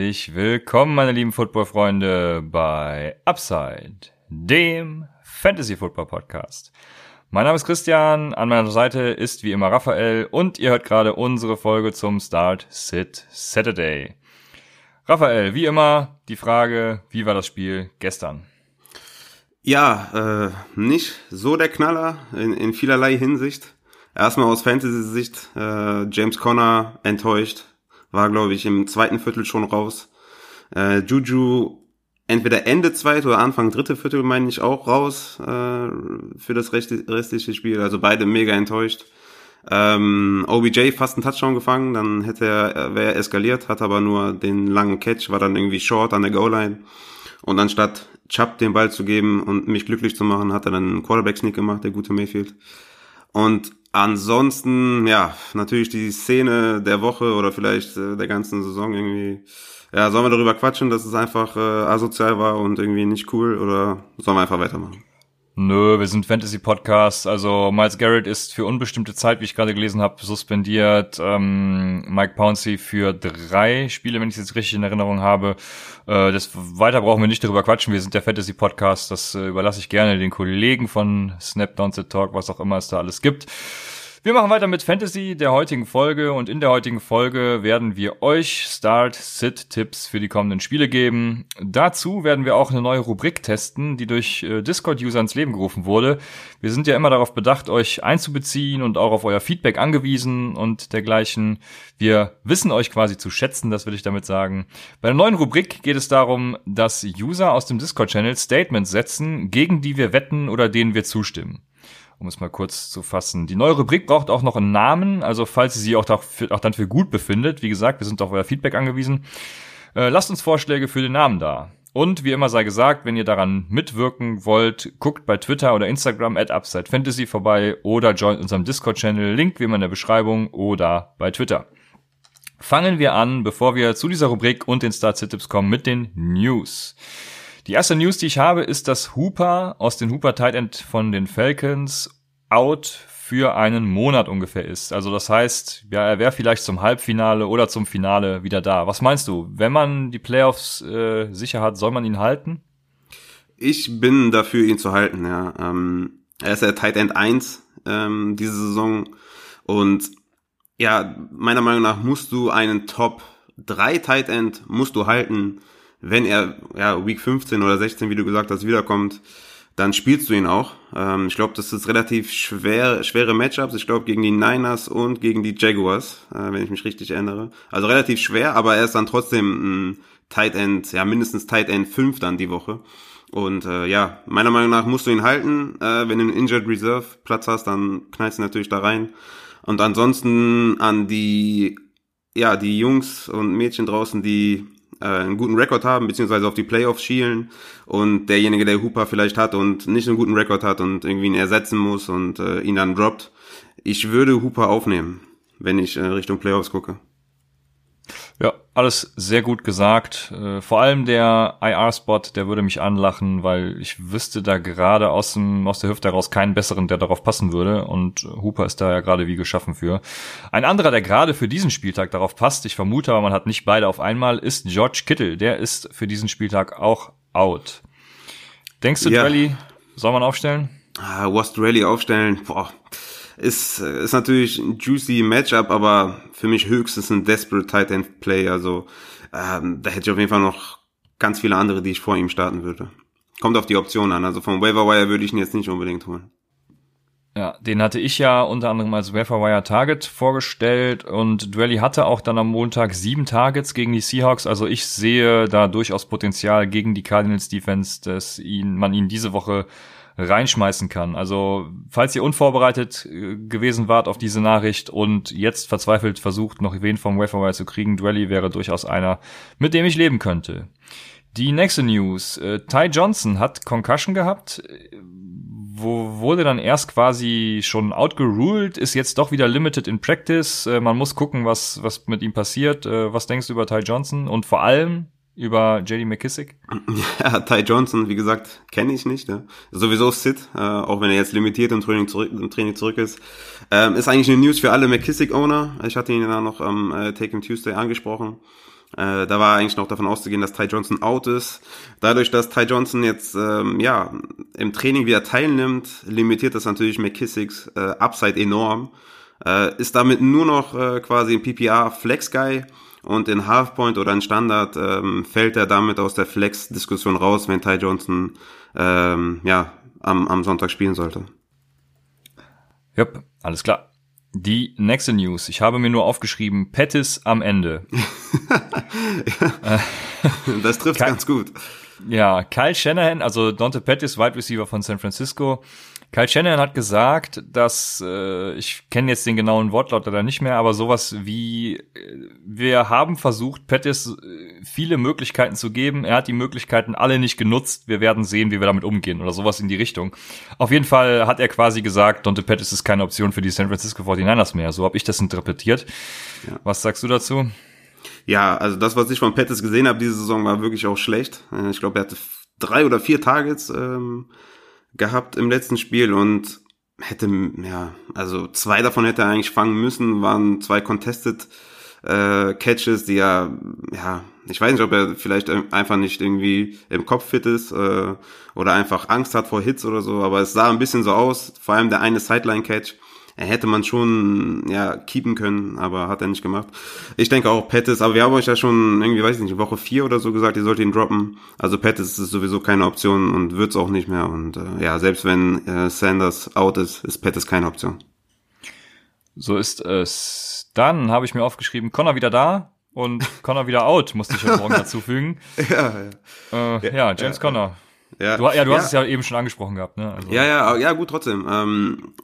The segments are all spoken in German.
Herzlich willkommen, meine lieben Football-Freunde, bei Upside, dem Fantasy-Football-Podcast. Mein Name ist Christian, an meiner Seite ist wie immer Raphael und ihr hört gerade unsere Folge zum Start Sit Saturday. Raphael, wie immer die Frage, wie war das Spiel gestern? Ja, äh, nicht so der Knaller in, in vielerlei Hinsicht. Erstmal aus Fantasy-Sicht, äh, James Conner enttäuscht, war glaube ich im zweiten Viertel schon raus. Äh, Juju entweder Ende zweite oder Anfang dritte Viertel meine ich auch raus äh, für das restliche Spiel. Also beide mega enttäuscht. Ähm, OBJ fast einen Touchdown gefangen, dann hätte er, wäre er eskaliert, hat aber nur den langen Catch, war dann irgendwie short an der Goal-Line. Und anstatt Chubb den Ball zu geben und mich glücklich zu machen, hat er dann einen Quarterback-Sneak gemacht, der gute Mayfield. Und ansonsten, ja, natürlich die Szene der Woche oder vielleicht äh, der ganzen Saison irgendwie ja, sollen wir darüber quatschen, dass es einfach äh, asozial war und irgendwie nicht cool oder sollen wir einfach weitermachen? Nö, wir sind Fantasy-Podcast. Also Miles Garrett ist für unbestimmte Zeit, wie ich gerade gelesen habe, suspendiert. Ähm, Mike Pouncey für drei Spiele, wenn ich es jetzt richtig in Erinnerung habe. Äh, das weiter brauchen wir nicht darüber quatschen. Wir sind der Fantasy-Podcast. Das äh, überlasse ich gerne den Kollegen von Snap Down Talk, was auch immer es da alles gibt. Wir machen weiter mit Fantasy der heutigen Folge und in der heutigen Folge werden wir euch Start-Sit-Tipps für die kommenden Spiele geben. Dazu werden wir auch eine neue Rubrik testen, die durch äh, Discord-User ins Leben gerufen wurde. Wir sind ja immer darauf bedacht, euch einzubeziehen und auch auf euer Feedback angewiesen und dergleichen. Wir wissen euch quasi zu schätzen, das will ich damit sagen. Bei der neuen Rubrik geht es darum, dass User aus dem Discord-Channel Statements setzen, gegen die wir wetten oder denen wir zustimmen um es mal kurz zu fassen. Die neue Rubrik braucht auch noch einen Namen, also falls ihr sie auch, dafür, auch dann für gut befindet, wie gesagt, wir sind auf euer Feedback angewiesen, äh, lasst uns Vorschläge für den Namen da. Und wie immer sei gesagt, wenn ihr daran mitwirken wollt, guckt bei Twitter oder Instagram at Upside Fantasy vorbei oder joint unserem Discord-Channel, Link wie immer in der Beschreibung oder bei Twitter. Fangen wir an, bevor wir zu dieser Rubrik und den Start-Tipps kommen, mit den News. Die erste News, die ich habe, ist, dass Hooper aus den Hooper Tight End von den Falcons out für einen Monat ungefähr ist. Also das heißt, ja, er wäre vielleicht zum Halbfinale oder zum Finale wieder da. Was meinst du? Wenn man die Playoffs äh, sicher hat, soll man ihn halten? Ich bin dafür, ihn zu halten, ja. Ähm, er ist ja Tight End 1 ähm, diese Saison und ja, meiner Meinung nach musst du einen Top 3 Tight End musst du halten, wenn er ja Week 15 oder 16, wie du gesagt hast, wiederkommt, dann spielst du ihn auch. Ähm, ich glaube, das ist relativ schwer, schwere Matchups. Ich glaube, gegen die Niners und gegen die Jaguars, äh, wenn ich mich richtig erinnere. Also relativ schwer, aber er ist dann trotzdem ein Tight End, ja, mindestens Tight End 5 dann die Woche. Und äh, ja, meiner Meinung nach musst du ihn halten. Äh, wenn du einen Injured Reserve Platz hast, dann knallst du natürlich da rein. Und ansonsten an die, ja, die Jungs und Mädchen draußen, die äh, einen guten Rekord haben, beziehungsweise auf die Playoffs schielen und derjenige, der Hooper vielleicht hat und nicht einen guten Rekord hat und irgendwie ihn ersetzen muss und äh, ihn dann droppt, ich würde Hooper aufnehmen, wenn ich äh, Richtung Playoffs gucke. Alles sehr gut gesagt. Äh, vor allem der IR-Spot, der würde mich anlachen, weil ich wüsste da gerade aus, dem, aus der Hüfte heraus keinen besseren, der darauf passen würde. Und Hooper ist da ja gerade wie geschaffen für. Ein anderer, der gerade für diesen Spieltag darauf passt, ich vermute, aber man hat nicht beide auf einmal, ist George Kittle. Der ist für diesen Spieltag auch out. Denkst du, ja. Rally soll man aufstellen? Ah, Worst Rally aufstellen, boah ist, ist natürlich ein juicy Matchup, aber für mich höchstens ein desperate Tight End Play. Also ähm, da hätte ich auf jeden Fall noch ganz viele andere, die ich vor ihm starten würde. Kommt auf die Option an. Also vom Waiver Wire würde ich ihn jetzt nicht unbedingt holen. Ja, den hatte ich ja unter anderem als Wire Target vorgestellt und Dwelly hatte auch dann am Montag sieben Targets gegen die Seahawks. Also ich sehe da durchaus Potenzial gegen die Cardinals Defense, dass ihn, man ihn diese Woche reinschmeißen kann. Also falls ihr unvorbereitet äh, gewesen wart auf diese Nachricht und jetzt verzweifelt versucht, noch wen vom Waferwire zu kriegen, Dwelly wäre durchaus einer, mit dem ich leben könnte. Die nächste News. Äh, Ty Johnson hat Concussion gehabt, wo wurde dann erst quasi schon outgeruled, ist jetzt doch wieder limited in practice. Äh, man muss gucken, was, was mit ihm passiert. Äh, was denkst du über Ty Johnson? Und vor allem, über JD McKissick? Ja, Ty Johnson, wie gesagt, kenne ich nicht. Ne? Sowieso Sid, äh, auch wenn er jetzt limitiert im Training zurück, im Training zurück ist. Ähm, ist eigentlich eine News für alle McKissick-Owner. Ich hatte ihn ja noch am äh, Take Him Tuesday angesprochen. Äh, da war eigentlich noch davon auszugehen, dass Ty Johnson out ist. Dadurch, dass Ty Johnson jetzt ähm, ja im Training wieder teilnimmt, limitiert das natürlich McKissicks äh, Upside enorm. Äh, ist damit nur noch äh, quasi ein PPR Flex Guy und in Halfpoint oder in Standard ähm, fällt er damit aus der Flex-Diskussion raus, wenn Ty Johnson ähm, ja am, am Sonntag spielen sollte. Yep, alles klar. Die nächste News. Ich habe mir nur aufgeschrieben, Pettis am Ende. das trifft Kyle, ganz gut. Ja, Kyle Shanahan, also Dante Pettis, Wide Receiver von San Francisco, Kyle Shanahan hat gesagt, dass, äh, ich kenne jetzt den genauen Wortlaut leider nicht mehr, aber sowas wie, äh, wir haben versucht, Pettis äh, viele Möglichkeiten zu geben. Er hat die Möglichkeiten alle nicht genutzt. Wir werden sehen, wie wir damit umgehen oder sowas in die Richtung. Auf jeden Fall hat er quasi gesagt, Dante Pettis ist keine Option für die San Francisco 49ers mehr. So habe ich das interpretiert. Ja. Was sagst du dazu? Ja, also das, was ich von Pettis gesehen habe diese Saison, war wirklich auch schlecht. Äh, ich glaube, er hatte drei oder vier Targets. Ähm gehabt im letzten Spiel und hätte, ja, also zwei davon hätte er eigentlich fangen müssen, waren zwei Contested äh, Catches, die ja, ja, ich weiß nicht, ob er vielleicht einfach nicht irgendwie im Kopf fit ist äh, oder einfach Angst hat vor Hits oder so, aber es sah ein bisschen so aus, vor allem der eine Sideline-Catch, hätte man schon ja keepen können, aber hat er nicht gemacht. Ich denke auch Pettis, aber wir haben euch ja schon irgendwie, weiß ich nicht, Woche vier oder so gesagt, ihr sollt ihn droppen. Also Pettis ist sowieso keine Option und wird's auch nicht mehr. Und äh, ja, selbst wenn äh, Sanders out ist, ist Pettis keine Option. So ist es. Dann habe ich mir aufgeschrieben, Connor wieder da und Connor wieder out, musste ich heute Morgen dazu fügen. ja, ja. Äh, ja, James ja, Connor. Ja, du, ja, du hast ja. es ja eben schon angesprochen gehabt, ne? Also. Ja, ja, ja, gut, trotzdem. Ähm,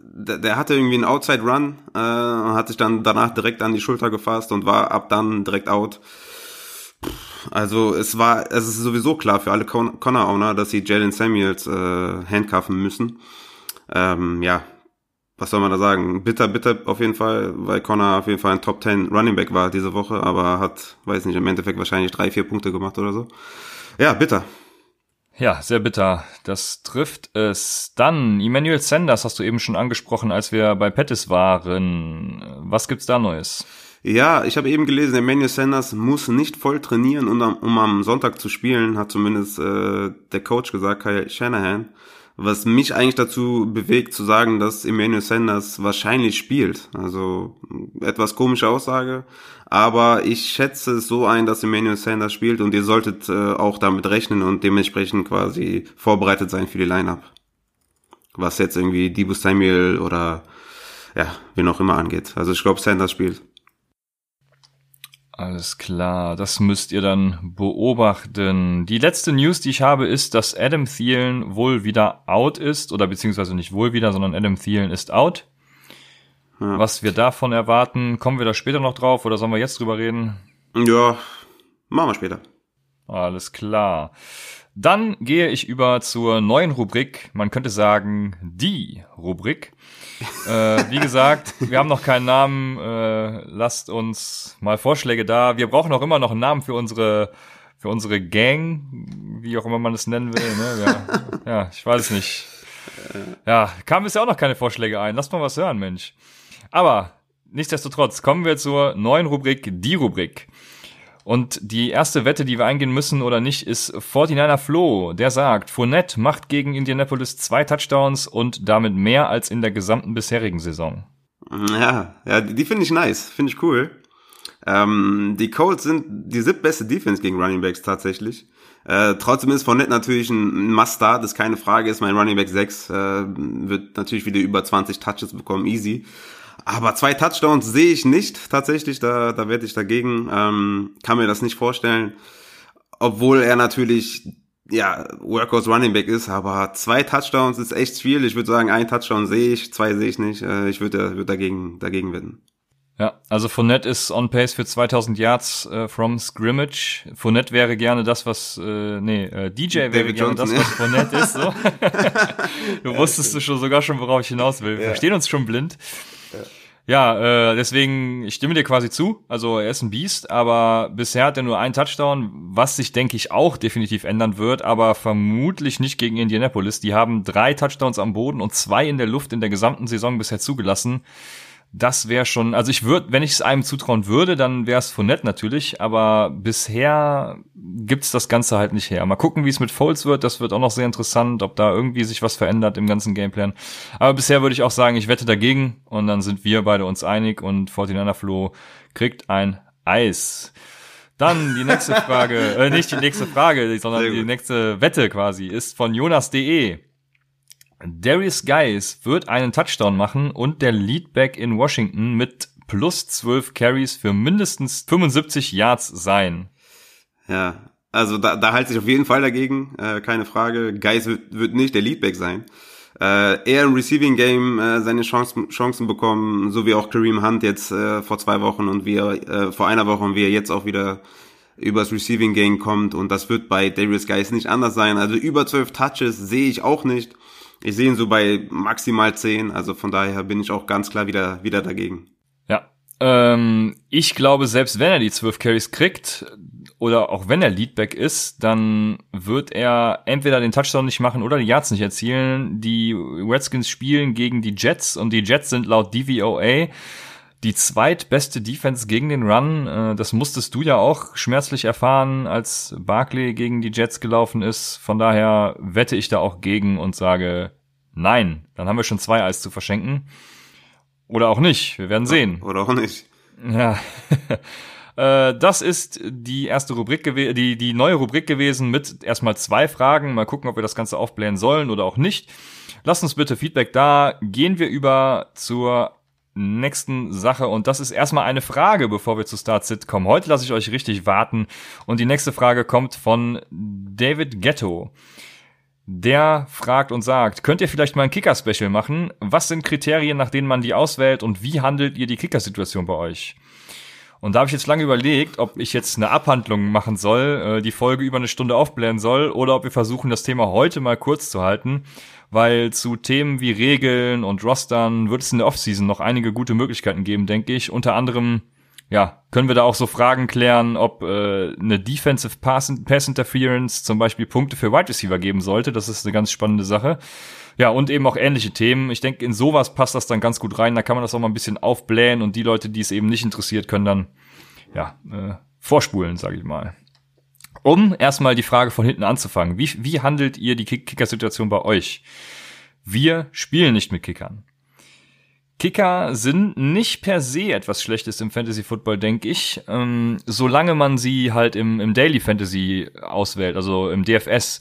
der, der hatte irgendwie einen Outside Run, äh, hat sich dann danach direkt an die Schulter gefasst und war ab dann direkt out. Also es war, es ist sowieso klar für alle Connor Owner, dass sie Jalen Samuels äh, handcuffen müssen. Ähm, ja, was soll man da sagen? Bitter, bitter auf jeden Fall, weil Connor auf jeden Fall ein Top 10 Running Back war diese Woche, aber hat, weiß nicht, im Endeffekt wahrscheinlich drei, vier Punkte gemacht oder so. Ja, bitter. Ja, sehr bitter. Das trifft es. Dann, Emmanuel Sanders hast du eben schon angesprochen, als wir bei Pettis waren. Was gibt's da Neues? Ja, ich habe eben gelesen, Emmanuel Sanders muss nicht voll trainieren, um, am Sonntag zu spielen, hat zumindest äh, der Coach gesagt, Kyle Shanahan. Was mich eigentlich dazu bewegt zu sagen, dass Emmanuel Sanders wahrscheinlich spielt. Also etwas komische Aussage, aber ich schätze es so ein, dass Emmanuel Sanders spielt und ihr solltet äh, auch damit rechnen und dementsprechend quasi vorbereitet sein für die Lineup. Was jetzt irgendwie Dibu Samuel oder ja, wen auch immer angeht. Also ich glaube, Sanders spielt. Alles klar, das müsst ihr dann beobachten. Die letzte News, die ich habe, ist, dass Adam Thielen wohl wieder out ist, oder beziehungsweise nicht wohl wieder, sondern Adam Thielen ist out. Ja. Was wir davon erwarten, kommen wir da später noch drauf oder sollen wir jetzt drüber reden? Ja, machen wir später. Alles klar. Dann gehe ich über zur neuen Rubrik. Man könnte sagen, die Rubrik. äh, wie gesagt, wir haben noch keinen Namen. Äh, lasst uns mal Vorschläge da. Wir brauchen auch immer noch einen Namen für unsere für unsere Gang, wie auch immer man es nennen will. Ne? Ja, ja, ich weiß es nicht. Ja, kamen bisher auch noch keine Vorschläge ein. Lasst mal was hören, Mensch. Aber nichtsdestotrotz kommen wir zur neuen Rubrik, die Rubrik. Und die erste Wette, die wir eingehen müssen oder nicht, ist 49er Flo. Der sagt, Fournette macht gegen Indianapolis zwei Touchdowns und damit mehr als in der gesamten bisherigen Saison. Ja, ja, die finde ich nice, finde ich cool. Ähm, die Colts sind die siebtbeste Defense gegen Running Backs tatsächlich. Äh, trotzdem ist Fournette natürlich ein Must-Start, ist keine Frage, ist mein Running Back 6, äh, wird natürlich wieder über 20 Touches bekommen, easy. Aber zwei Touchdowns sehe ich nicht tatsächlich, da, da werde ich dagegen, ähm, kann mir das nicht vorstellen. Obwohl er natürlich, ja, Workhorse Running Back ist, aber zwei Touchdowns ist echt viel. Ich würde sagen, ein Touchdown sehe ich, zwei sehe ich nicht. Äh, ich würde würd dagegen, dagegen wetten. Ja, also Fournette ist on pace für 2000 Yards äh, from scrimmage. Fournette wäre gerne das, was äh, nee, äh, DJ wäre David gerne Johnson, das, was. Fournette ist. So. du wusstest du schon sogar schon, worauf ich hinaus will. Wir ja. verstehen uns schon blind. Ja, äh, deswegen, ich stimme dir quasi zu. Also er ist ein Biest, aber bisher hat er nur einen Touchdown, was sich, denke ich, auch definitiv ändern wird, aber vermutlich nicht gegen Indianapolis. Die haben drei Touchdowns am Boden und zwei in der Luft in der gesamten Saison bisher zugelassen. Das wäre schon, also ich würde, wenn ich es einem zutrauen würde, dann wäre es nett natürlich, aber bisher gibt's das Ganze halt nicht her. Mal gucken, wie es mit Folds wird, das wird auch noch sehr interessant, ob da irgendwie sich was verändert im ganzen Gameplan. Aber bisher würde ich auch sagen, ich wette dagegen und dann sind wir beide uns einig und 49 Flo kriegt ein Eis. Dann die nächste Frage, äh, nicht die nächste Frage, sondern die nächste Wette quasi, ist von Jonas.de. Darius Guys wird einen Touchdown machen und der Leadback in Washington mit plus 12 Carries für mindestens 75 Yards sein. Ja, also da, da halte ich auf jeden Fall dagegen, äh, keine Frage. Guys wird, wird nicht der Leadback sein. Äh, eher im Receiving Game äh, seine Chancen, Chancen bekommen, so wie auch Kareem Hunt jetzt äh, vor zwei Wochen und wie er äh, vor einer Woche und wie er jetzt auch wieder übers Receiving Game kommt und das wird bei Darius Guys nicht anders sein. Also über 12 Touches sehe ich auch nicht. Ich sehe ihn so bei maximal 10, also von daher bin ich auch ganz klar wieder, wieder dagegen. Ja, ähm, ich glaube, selbst wenn er die 12 Carries kriegt oder auch wenn er Leadback ist, dann wird er entweder den Touchdown nicht machen oder die Yards nicht erzielen. Die Redskins spielen gegen die Jets und die Jets sind laut DVOA die zweitbeste Defense gegen den Run. Äh, das musstest du ja auch schmerzlich erfahren, als Barkley gegen die Jets gelaufen ist. Von daher wette ich da auch gegen und sage nein. Dann haben wir schon zwei Eis zu verschenken. Oder auch nicht. Wir werden sehen. Oder auch nicht. Ja. Äh, das ist die erste Rubrik gewesen, die, die neue Rubrik gewesen mit erstmal zwei Fragen. Mal gucken, ob wir das Ganze aufblähen sollen oder auch nicht. Lasst uns bitte Feedback da. Gehen wir über zur nächsten Sache und das ist erstmal eine Frage, bevor wir zu Start Sit kommen. Heute lasse ich euch richtig warten und die nächste Frage kommt von David Ghetto. Der fragt und sagt, könnt ihr vielleicht mal ein Kicker-Special machen? Was sind Kriterien, nach denen man die auswählt und wie handelt ihr die Kicker-Situation bei euch? Und da habe ich jetzt lange überlegt, ob ich jetzt eine Abhandlung machen soll, äh, die Folge über eine Stunde aufblähen soll, oder ob wir versuchen, das Thema heute mal kurz zu halten weil zu Themen wie Regeln und Rostern wird es in der Offseason noch einige gute Möglichkeiten geben, denke ich. Unter anderem, ja, können wir da auch so Fragen klären, ob äh, eine Defensive Pass, Pass Interference zum Beispiel Punkte für Wide Receiver geben sollte. Das ist eine ganz spannende Sache. Ja, und eben auch ähnliche Themen. Ich denke, in sowas passt das dann ganz gut rein. Da kann man das auch mal ein bisschen aufblähen und die Leute, die es eben nicht interessiert, können dann ja äh, vorspulen, sage ich mal. Um erstmal die Frage von hinten anzufangen. Wie, wie handelt ihr die Kicker-Situation bei euch? Wir spielen nicht mit Kickern. Kicker sind nicht per se etwas Schlechtes im Fantasy Football, denke ich, ähm, solange man sie halt im, im Daily Fantasy auswählt, also im DFS.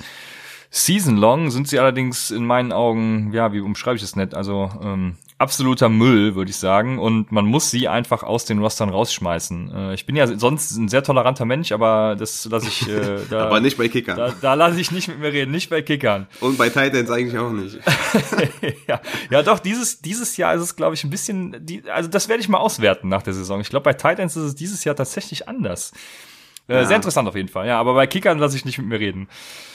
Season long sind sie allerdings in meinen Augen, ja, wie umschreibe ich es nett? Also ähm, absoluter Müll, würde ich sagen. Und man muss sie einfach aus den Rostern rausschmeißen. Äh, ich bin ja sonst ein sehr toleranter Mensch, aber das lasse ich. Äh, da, aber nicht bei Kickern. Da, da lasse ich nicht mit mir reden, nicht bei Kickern. Und bei Titans eigentlich auch nicht. ja, ja, doch. Dieses dieses Jahr ist es, glaube ich, ein bisschen. Die, also das werde ich mal auswerten nach der Saison. Ich glaube, bei Titans ist es dieses Jahr tatsächlich anders. Äh, ja. Sehr interessant auf jeden Fall, ja. Aber bei Kickern lasse ich nicht mit mir reden.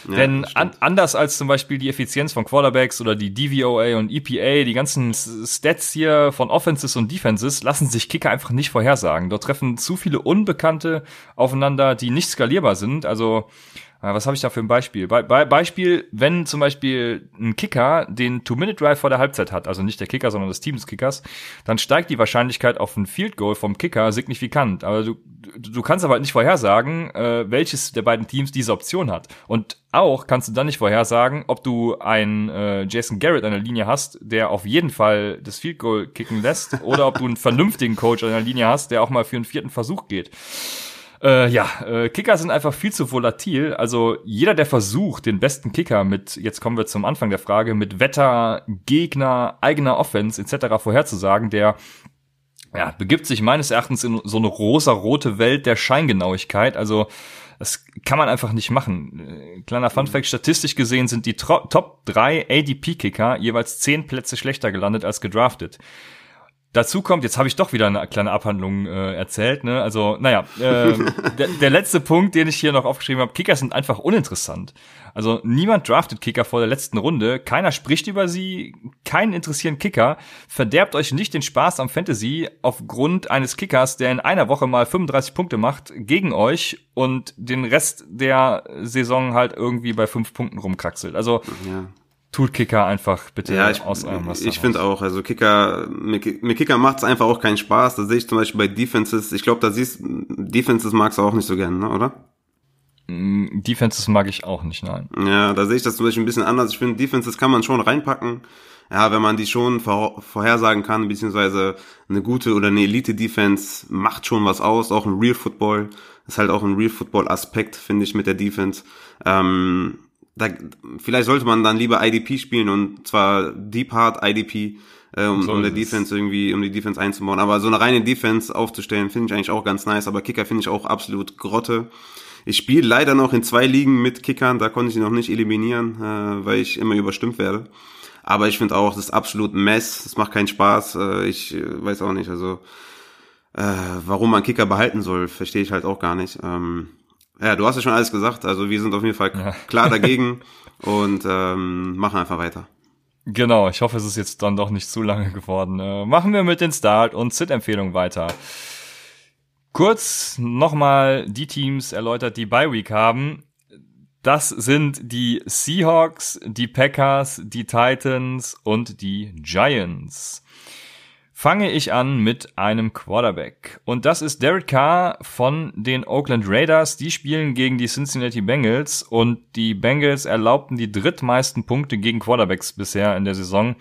Ja, Denn an, anders als zum Beispiel die Effizienz von Quarterbacks oder die DVOA und EPA, die ganzen Stats hier von Offenses und Defenses lassen sich Kicker einfach nicht vorhersagen. Dort treffen zu viele Unbekannte aufeinander, die nicht skalierbar sind. Also was habe ich da für ein Beispiel? Be Be Beispiel, wenn zum Beispiel ein Kicker den Two-Minute-Drive vor der Halbzeit hat, also nicht der Kicker, sondern das Team des Kickers, dann steigt die Wahrscheinlichkeit auf ein Field Goal vom Kicker signifikant. Aber du, du kannst aber halt nicht vorhersagen, äh, welches der beiden Teams diese Option hat. Und auch kannst du dann nicht vorhersagen, ob du einen äh, Jason Garrett an der Linie hast, der auf jeden Fall das Field Goal kicken lässt, oder ob du einen vernünftigen Coach an der Linie hast, der auch mal für einen vierten Versuch geht. Äh, ja, äh, Kicker sind einfach viel zu volatil. Also jeder, der versucht, den besten Kicker mit, jetzt kommen wir zum Anfang der Frage, mit Wetter, Gegner, eigener Offense etc. vorherzusagen, der ja, begibt sich meines Erachtens in so eine rosa-rote Welt der Scheingenauigkeit. Also das kann man einfach nicht machen. Äh, kleiner Funfact, statistisch gesehen sind die Top 3 ADP-Kicker jeweils zehn Plätze schlechter gelandet als gedraftet. Dazu kommt, jetzt habe ich doch wieder eine kleine Abhandlung äh, erzählt. Ne? Also, naja, äh, der, der letzte Punkt, den ich hier noch aufgeschrieben habe, Kicker sind einfach uninteressant. Also niemand draftet Kicker vor der letzten Runde, keiner spricht über sie, keinen interessieren Kicker. Verderbt euch nicht den Spaß am Fantasy aufgrund eines Kickers, der in einer Woche mal 35 Punkte macht gegen euch und den Rest der Saison halt irgendwie bei fünf Punkten rumkraxelt. Also ja tut Kicker einfach bitte ja, ich, aus eurem Raster Ich finde auch, also Kicker, mit, mit Kicker macht es einfach auch keinen Spaß. Da sehe ich zum Beispiel bei Defenses, ich glaube, da siehst Defenses magst du auch nicht so gerne, ne, oder? Mm, Defenses mag ich auch nicht, nein. Ja, da sehe ich das zum Beispiel ein bisschen anders. Ich finde, Defenses kann man schon reinpacken. Ja, wenn man die schon vor, vorhersagen kann, beziehungsweise eine gute oder eine Elite-Defense macht schon was aus, auch ein Real Football. ist halt auch ein Real Football-Aspekt, finde ich, mit der Defense. Ähm, da, vielleicht sollte man dann lieber IDP spielen und zwar Deep Hard IDP, äh, um, so um der Defense irgendwie, um die Defense einzubauen. Aber so eine reine Defense aufzustellen, finde ich eigentlich auch ganz nice. Aber Kicker finde ich auch absolut Grotte. Ich spiele leider noch in zwei Ligen mit Kickern, da konnte ich ihn noch nicht eliminieren, äh, weil ich immer überstimmt werde. Aber ich finde auch, das ist absolut Mess, das macht keinen Spaß. Äh, ich äh, weiß auch nicht, also äh, warum man Kicker behalten soll, verstehe ich halt auch gar nicht. Ähm, ja, du hast ja schon alles gesagt. Also wir sind auf jeden Fall ja. klar dagegen und ähm, machen einfach weiter. Genau, ich hoffe, es ist jetzt dann doch nicht zu lange geworden. Äh, machen wir mit den Start- und Sit-Empfehlungen weiter. Kurz nochmal die Teams erläutert, die Bye Week haben. Das sind die Seahawks, die Packers, die Titans und die Giants fange ich an mit einem Quarterback. Und das ist Derek Carr von den Oakland Raiders. Die spielen gegen die Cincinnati Bengals und die Bengals erlaubten die drittmeisten Punkte gegen Quarterbacks bisher in der Saison.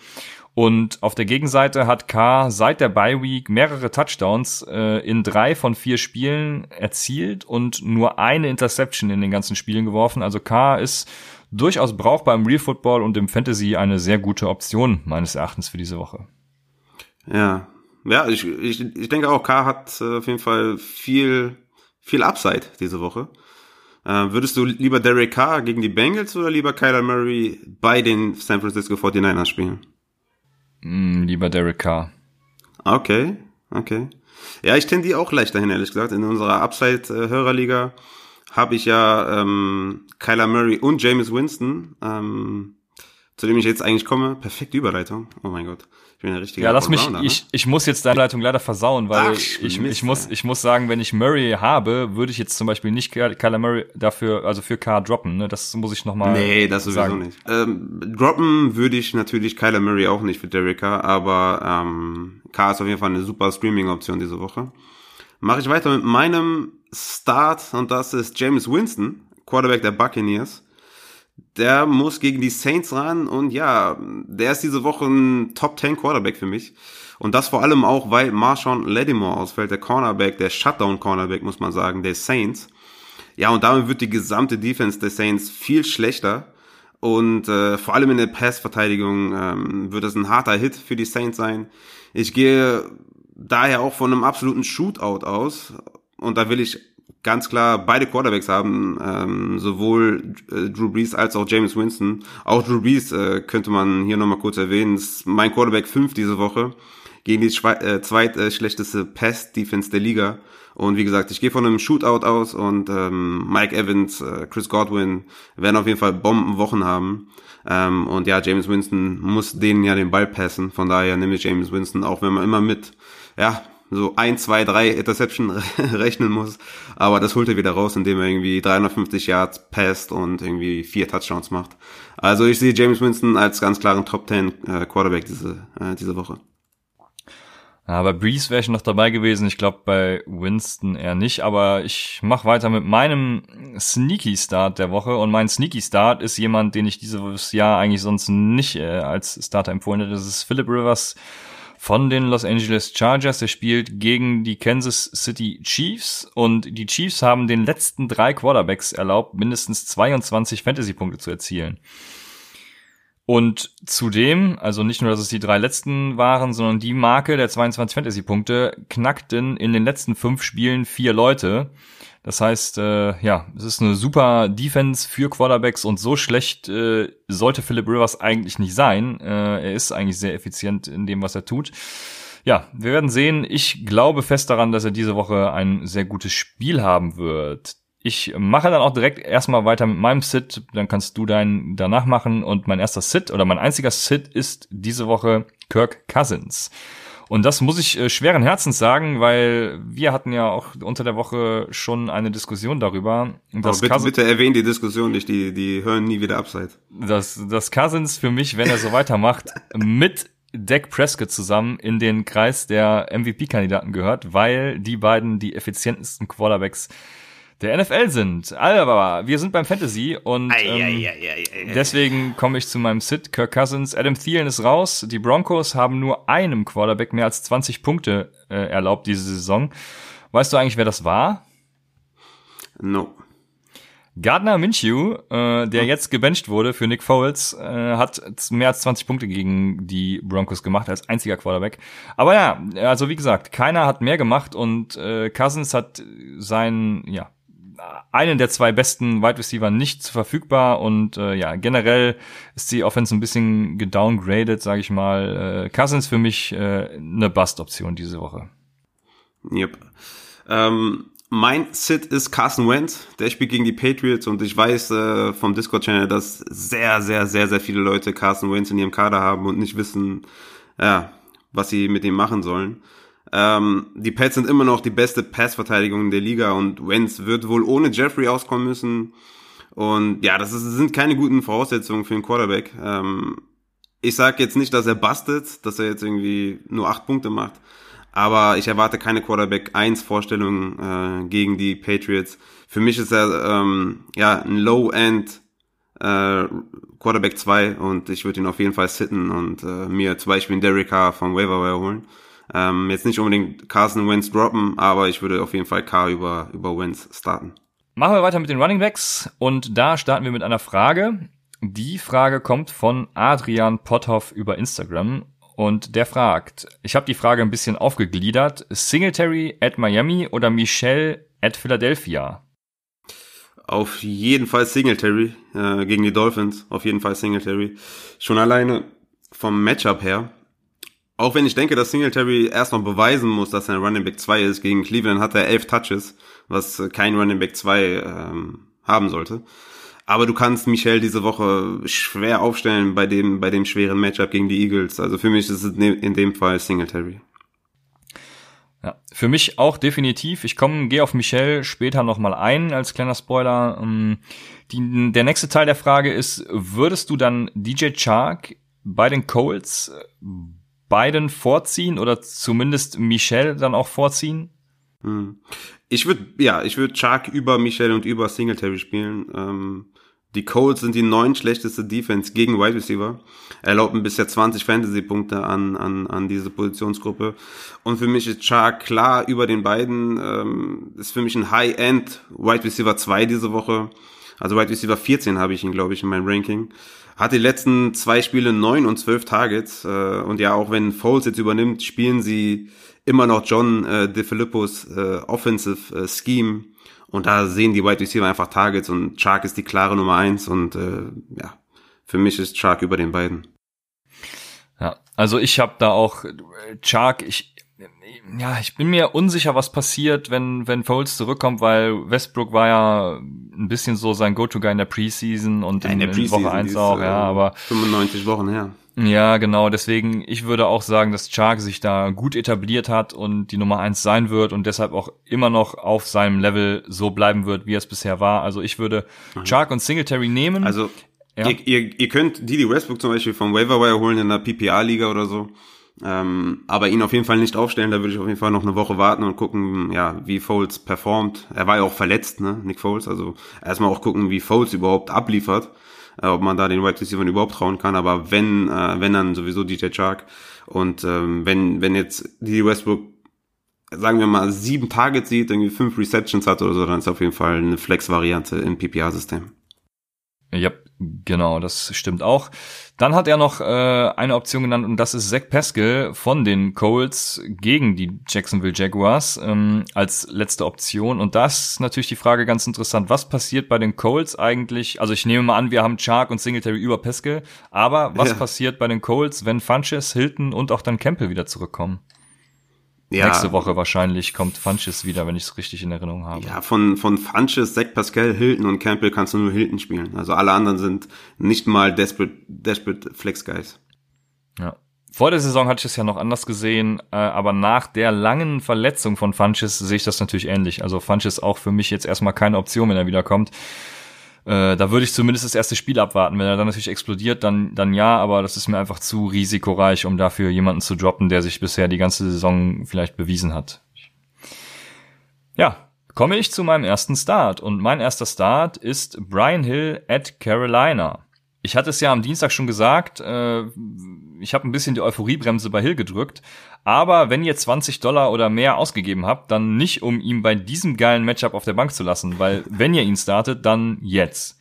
Und auf der Gegenseite hat Carr seit der Bye Week mehrere Touchdowns äh, in drei von vier Spielen erzielt und nur eine Interception in den ganzen Spielen geworfen. Also Carr ist durchaus brauchbar im Real Football und im Fantasy eine sehr gute Option meines Erachtens für diese Woche. Ja, ja, ich, ich, ich denke auch, K hat äh, auf jeden Fall viel, viel Upside diese Woche. Äh, würdest du lieber Derek Carr gegen die Bengals oder lieber Kyler Murray bei den San Francisco 49ers spielen? Mm, lieber Derek Carr. Okay, okay. Ja, ich tendiere auch leicht dahin, ehrlich gesagt. In unserer Upside-Hörerliga habe ich ja ähm, Kyler Murray und James Winston, ähm, zu dem ich jetzt eigentlich komme. Perfekte Überleitung. Oh mein Gott. Bin ein richtiger Ja, lass mich, ne? ich, ich muss jetzt deine Leitung leider versauen, weil Ach, ich, ich, muss, ich muss sagen, wenn ich Murray habe, würde ich jetzt zum Beispiel nicht Kyler Murray dafür, also für K droppen, ne? Das muss ich nochmal Nee, das sowieso sagen. nicht. Ähm, droppen würde ich natürlich Kyler Murray auch nicht für Derek Carr, aber ähm, K ist auf jeden Fall eine super Streaming-Option diese Woche. Mache ich weiter mit meinem Start und das ist James Winston, Quarterback der Buccaneers der muss gegen die Saints ran und ja, der ist diese Woche ein Top 10 Quarterback für mich. Und das vor allem auch, weil Marshawn Lattimore ausfällt, der Cornerback, der Shutdown-Cornerback, muss man sagen, der Saints. Ja, und damit wird die gesamte Defense der Saints viel schlechter. Und äh, vor allem in der Pass-Verteidigung ähm, wird es ein harter Hit für die Saints sein. Ich gehe daher auch von einem absoluten Shootout aus. Und da will ich ganz klar beide Quarterbacks haben, ähm, sowohl äh, Drew Brees als auch James Winston. Auch Drew Brees äh, könnte man hier nochmal kurz erwähnen, ist mein Quarterback 5 diese Woche gegen die äh, zweitschlechteste äh, Pass-Defense der Liga. Und wie gesagt, ich gehe von einem Shootout aus und ähm, Mike Evans, äh, Chris Godwin werden auf jeden Fall Bombenwochen haben. Ähm, und ja, James Winston muss denen ja den Ball passen. Von daher nehme ich James Winston, auch wenn man immer mit, ja, so ein, zwei, drei Interception rechnen muss. Aber das holt er wieder raus, indem er irgendwie 350 Yards passt und irgendwie vier Touchdowns macht. Also ich sehe James Winston als ganz klaren Top 10 äh, Quarterback diese, äh, diese Woche. Aber Breeze wäre ich noch dabei gewesen. Ich glaube bei Winston eher nicht. Aber ich mache weiter mit meinem Sneaky Start der Woche. Und mein Sneaky Start ist jemand, den ich dieses Jahr eigentlich sonst nicht äh, als Starter empfohlen hätte. Das ist Philip Rivers von den Los Angeles Chargers. Er spielt gegen die Kansas City Chiefs und die Chiefs haben den letzten drei Quarterbacks erlaubt, mindestens 22 Fantasy-Punkte zu erzielen. Und zudem, also nicht nur, dass es die drei letzten waren, sondern die Marke der 22 Fantasy-Punkte knackten in den letzten fünf Spielen vier Leute. Das heißt, äh, ja, es ist eine super Defense für Quarterbacks und so schlecht äh, sollte Philip Rivers eigentlich nicht sein. Äh, er ist eigentlich sehr effizient in dem, was er tut. Ja, wir werden sehen. Ich glaube fest daran, dass er diese Woche ein sehr gutes Spiel haben wird. Ich mache dann auch direkt erstmal weiter mit meinem Sit, dann kannst du deinen danach machen. Und mein erster Sit oder mein einziger Sit ist diese Woche Kirk Cousins. Und das muss ich äh, schweren Herzens sagen, weil wir hatten ja auch unter der Woche schon eine Diskussion darüber. Dass bitte, bitte erwähnen die Diskussion nicht, die, die hören nie wieder abseits. Dass, dass Cousins für mich, wenn er so weitermacht, mit Dak Prescott zusammen in den Kreis der MVP-Kandidaten gehört, weil die beiden die effizientesten Quarterbacks der NFL sind. Aber wir sind beim Fantasy und ähm, deswegen komme ich zu meinem Sit. Kirk Cousins, Adam Thielen ist raus. Die Broncos haben nur einem Quarterback mehr als 20 Punkte äh, erlaubt diese Saison. Weißt du eigentlich, wer das war? No. Gardner Minshew, äh, der hm. jetzt gebencht wurde für Nick Foles, äh, hat mehr als 20 Punkte gegen die Broncos gemacht als einziger Quarterback. Aber ja, also wie gesagt, keiner hat mehr gemacht und äh, Cousins hat seinen, ja, einen der zwei besten Wide Receiver nicht verfügbar und äh, ja, generell ist die Offense ein bisschen gedowngraded, sage ich mal. Äh, Cousins für mich äh, eine Bust-Option diese Woche. Yep. Ähm, mein Sit ist Carson Wentz, der spielt gegen die Patriots und ich weiß äh, vom Discord-Channel, dass sehr, sehr, sehr, sehr viele Leute Carson Wentz in ihrem Kader haben und nicht wissen, ja, was sie mit ihm machen sollen. Ähm, die Pets sind immer noch die beste Passverteidigung in der Liga und Wentz wird wohl ohne Jeffrey auskommen müssen. Und ja, das ist, sind keine guten Voraussetzungen für einen Quarterback. Ähm, ich sage jetzt nicht, dass er bastet, dass er jetzt irgendwie nur acht Punkte macht, aber ich erwarte keine Quarterback 1 Vorstellung äh, gegen die Patriots. Für mich ist er ähm, ja ein Low-End äh, Quarterback 2 und ich würde ihn auf jeden Fall sitten und äh, mir zum Beispiel einen Derek Carr von Waiver holen. Ähm, jetzt nicht unbedingt Carson Wentz droppen, aber ich würde auf jeden Fall Carr über, über Wentz starten. Machen wir weiter mit den Running Backs und da starten wir mit einer Frage. Die Frage kommt von Adrian Potthoff über Instagram und der fragt, ich habe die Frage ein bisschen aufgegliedert, Singletary at Miami oder Michelle at Philadelphia? Auf jeden Fall Singletary äh, gegen die Dolphins, auf jeden Fall Singletary. Schon alleine vom Matchup her auch wenn ich denke, dass Singletary erst noch beweisen muss, dass er ein Running Back 2 ist, gegen Cleveland hat er elf Touches, was kein Running Back 2 ähm, haben sollte. Aber du kannst Michel diese Woche schwer aufstellen bei dem, bei dem schweren Matchup gegen die Eagles. Also für mich ist es in dem Fall Singletary. Ja, für mich auch definitiv. Ich komme, gehe auf Michel später nochmal ein als kleiner Spoiler. Ähm, die, der nächste Teil der Frage ist, würdest du dann DJ Chark bei den Colts beiden vorziehen oder zumindest Michel dann auch vorziehen? Hm. Ich würde, ja, ich würde Chark über Michel und über Singletary spielen. Ähm, die Colts sind die neun schlechteste Defense gegen Wide Receiver, erlauben bisher 20 Fantasy-Punkte an, an, an diese Positionsgruppe. Und für mich ist Chark klar über den beiden, ähm, ist für mich ein High-End Wide Receiver 2 diese Woche. Also Wide Receiver 14 habe ich ihn, glaube ich, in meinem Ranking. Hat die letzten zwei Spiele neun und zwölf Targets. Äh, und ja, auch wenn Foles jetzt übernimmt, spielen sie immer noch John äh, DeFilippos äh, Offensive äh, Scheme. Und da sehen die Wide Receiver einfach Targets und Chark ist die klare Nummer eins. Und äh, ja, für mich ist Chark über den beiden. Ja, also ich habe da auch Chark, ich ja, ich bin mir unsicher, was passiert, wenn, wenn Foles zurückkommt, weil Westbrook war ja ein bisschen so sein Go-To-Guy in der Preseason und ja, in, in, der in Woche 1 auch, ja, äh, aber. 95 Wochen her. Ja, genau, deswegen, ich würde auch sagen, dass Chark sich da gut etabliert hat und die Nummer 1 sein wird und deshalb auch immer noch auf seinem Level so bleiben wird, wie es bisher war. Also ich würde mhm. Chark und Singletary nehmen. Also, ja. ihr, ihr, ihr könnt Didi Westbrook zum Beispiel vom Waiver Wire holen in der PPA-Liga oder so. Ähm, aber ihn auf jeden Fall nicht aufstellen, da würde ich auf jeden Fall noch eine Woche warten und gucken, ja, wie Foles performt. Er war ja auch verletzt, ne, Nick Foles, also erstmal auch gucken, wie Foles überhaupt abliefert, äh, ob man da den Wide Receiver überhaupt trauen kann, aber wenn, äh, wenn dann sowieso DJ Chark und ähm, wenn, wenn jetzt die Westbrook sagen wir mal, sieben Targets sieht, irgendwie fünf Receptions hat oder so, dann ist auf jeden Fall eine Flex-Variante im PPA-System. Ja, genau, das stimmt auch. Dann hat er noch äh, eine Option genannt und das ist Zach Pascal von den Colts gegen die Jacksonville Jaguars ähm, als letzte Option. Und das ist natürlich die Frage ganz interessant. Was passiert bei den Colts eigentlich? Also ich nehme mal an, wir haben Chark und Singletary über Pascal. Aber was ja. passiert bei den Colts, wenn Funches, Hilton und auch dann Campbell wieder zurückkommen? Ja. Nächste Woche wahrscheinlich kommt Funches wieder, wenn ich es richtig in Erinnerung habe. Ja, von, von Funches, Zach Pascal, Hilton und Campbell kannst du nur Hilton spielen. Also alle anderen sind nicht mal Desperate, Desperate Flex Guys. Ja. vor der Saison hatte ich es ja noch anders gesehen, äh, aber nach der langen Verletzung von Funches sehe ich das natürlich ähnlich. Also Funches auch für mich jetzt erstmal keine Option, wenn er wiederkommt. Äh, da würde ich zumindest das erste Spiel abwarten. Wenn er dann natürlich explodiert, dann, dann ja, aber das ist mir einfach zu risikoreich, um dafür jemanden zu droppen, der sich bisher die ganze Saison vielleicht bewiesen hat. Ja, komme ich zu meinem ersten Start. Und mein erster Start ist Brian Hill at Carolina. Ich hatte es ja am Dienstag schon gesagt, äh, ich habe ein bisschen die Euphoriebremse bei Hill gedrückt. Aber wenn ihr 20 Dollar oder mehr ausgegeben habt, dann nicht, um ihn bei diesem geilen Matchup auf der Bank zu lassen, weil wenn ihr ihn startet, dann jetzt.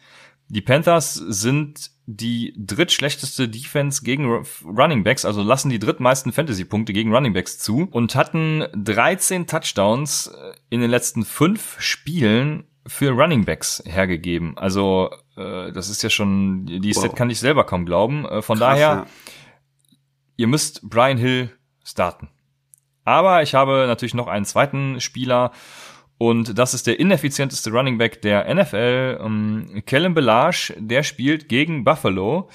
Die Panthers sind die drittschlechteste Defense gegen Running Backs, also lassen die drittmeisten Fantasy-Punkte gegen Running Backs zu und hatten 13 Touchdowns äh, in den letzten fünf Spielen für Running Backs hergegeben. Also äh, das ist ja schon, die wow. Set kann ich selber kaum glauben. Äh, von Krass, daher, ja. ihr müsst Brian Hill starten. Aber ich habe natürlich noch einen zweiten Spieler und das ist der ineffizienteste Running Back der NFL, um, Kellen Belage, der spielt gegen Buffalo.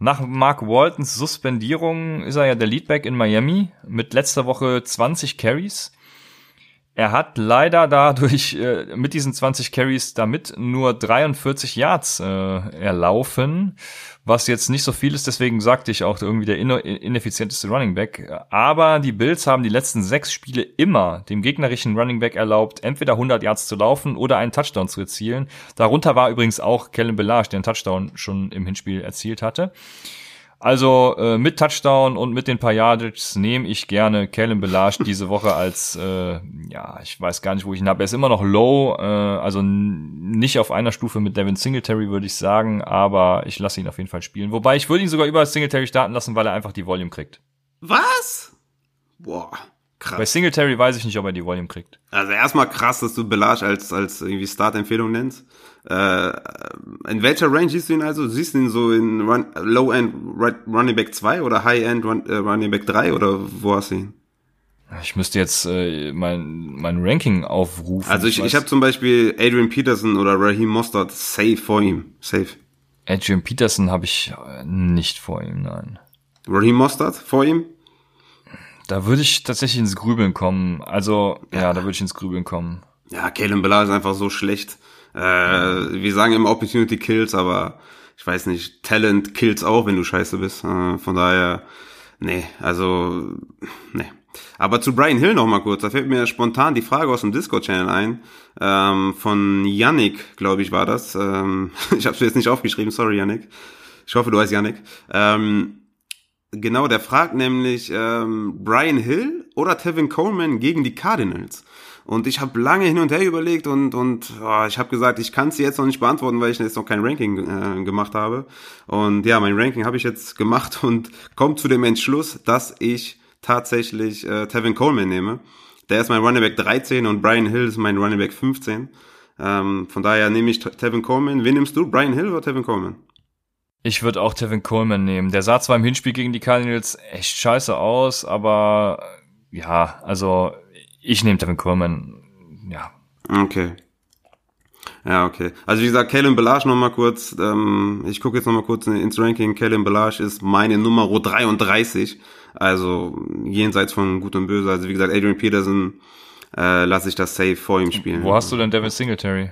Nach Mark Waltons Suspendierung ist er ja der Leadback in Miami mit letzter Woche 20 Carries. Er hat leider dadurch äh, mit diesen 20 Carries damit nur 43 Yards äh, erlaufen, was jetzt nicht so viel ist. Deswegen sagte ich auch irgendwie der ineffizienteste Running Back. Aber die Bills haben die letzten sechs Spiele immer dem gegnerischen Running Back erlaubt, entweder 100 Yards zu laufen oder einen Touchdown zu erzielen. Darunter war übrigens auch Kellen Belage, der einen Touchdown schon im Hinspiel erzielt hatte. Also äh, mit Touchdown und mit den paar Yardages nehme ich gerne Kellen Belage diese Woche als, äh, ja, ich weiß gar nicht, wo ich ihn habe. Er ist immer noch low, äh, also nicht auf einer Stufe mit Devin Singletary, würde ich sagen, aber ich lasse ihn auf jeden Fall spielen. Wobei ich würde ihn sogar über Singletary starten lassen, weil er einfach die Volume kriegt. Was? Boah. Krass. Bei Singletary weiß ich nicht, ob er die Volume kriegt. Also erstmal krass, dass du Belage als, als irgendwie Start-Empfehlung nennst. Äh, in welcher Range siehst du ihn also? Siehst du ihn so in Run, Low-End Running Back 2 oder High-End Run, äh, Running Back 3 oder wo hast du ihn? Ich müsste jetzt äh, mein, mein Ranking aufrufen. Also ich, ich, ich habe zum Beispiel Adrian Peterson oder Raheem Mostert safe vor ihm. Safe. Adrian Peterson habe ich äh, nicht vor ihm, nein. Raheem Mostert vor ihm? Da würde ich tatsächlich ins Grübeln kommen. Also, ja, ja da würde ich ins Grübeln kommen. Ja, Kalen Ballard ist einfach so schlecht. Äh, wir sagen immer Opportunity Kills, aber ich weiß nicht, Talent kills auch, wenn du scheiße bist. Äh, von daher, nee, also, nee. Aber zu Brian Hill noch mal kurz, da fällt mir spontan die Frage aus dem Discord-Channel ein, ähm, von Yannick, glaube ich, war das. Ähm, ich habe es jetzt nicht aufgeschrieben, sorry Yannick. Ich hoffe, du heißt Yannick. Ähm, genau, der fragt nämlich ähm, Brian Hill oder Tevin Coleman gegen die Cardinals. Und ich habe lange hin und her überlegt und, und oh, ich habe gesagt, ich kann es jetzt noch nicht beantworten, weil ich jetzt noch kein Ranking äh, gemacht habe. Und ja, mein Ranking habe ich jetzt gemacht und komme zu dem Entschluss, dass ich tatsächlich äh, Tevin Coleman nehme. Der ist mein Running Back 13 und Brian Hill ist mein Running Back 15. Ähm, von daher nehme ich Tevin Coleman. Wen nimmst du? Brian Hill oder Tevin Coleman? Ich würde auch Tevin Coleman nehmen. Der sah zwar im Hinspiel gegen die Cardinals echt scheiße aus, aber ja, also ich nehme Tevin Coleman, ja. Okay. Ja, okay. Also wie gesagt, Kalen Belage nochmal kurz, ähm, ich gucke jetzt nochmal kurz ins Ranking. Kalen Belage ist meine Nummer 33, also jenseits von Gut und Böse. Also wie gesagt, Adrian Peterson äh, lasse ich das safe vor ihm spielen. Wo hast du denn Devin Singletary?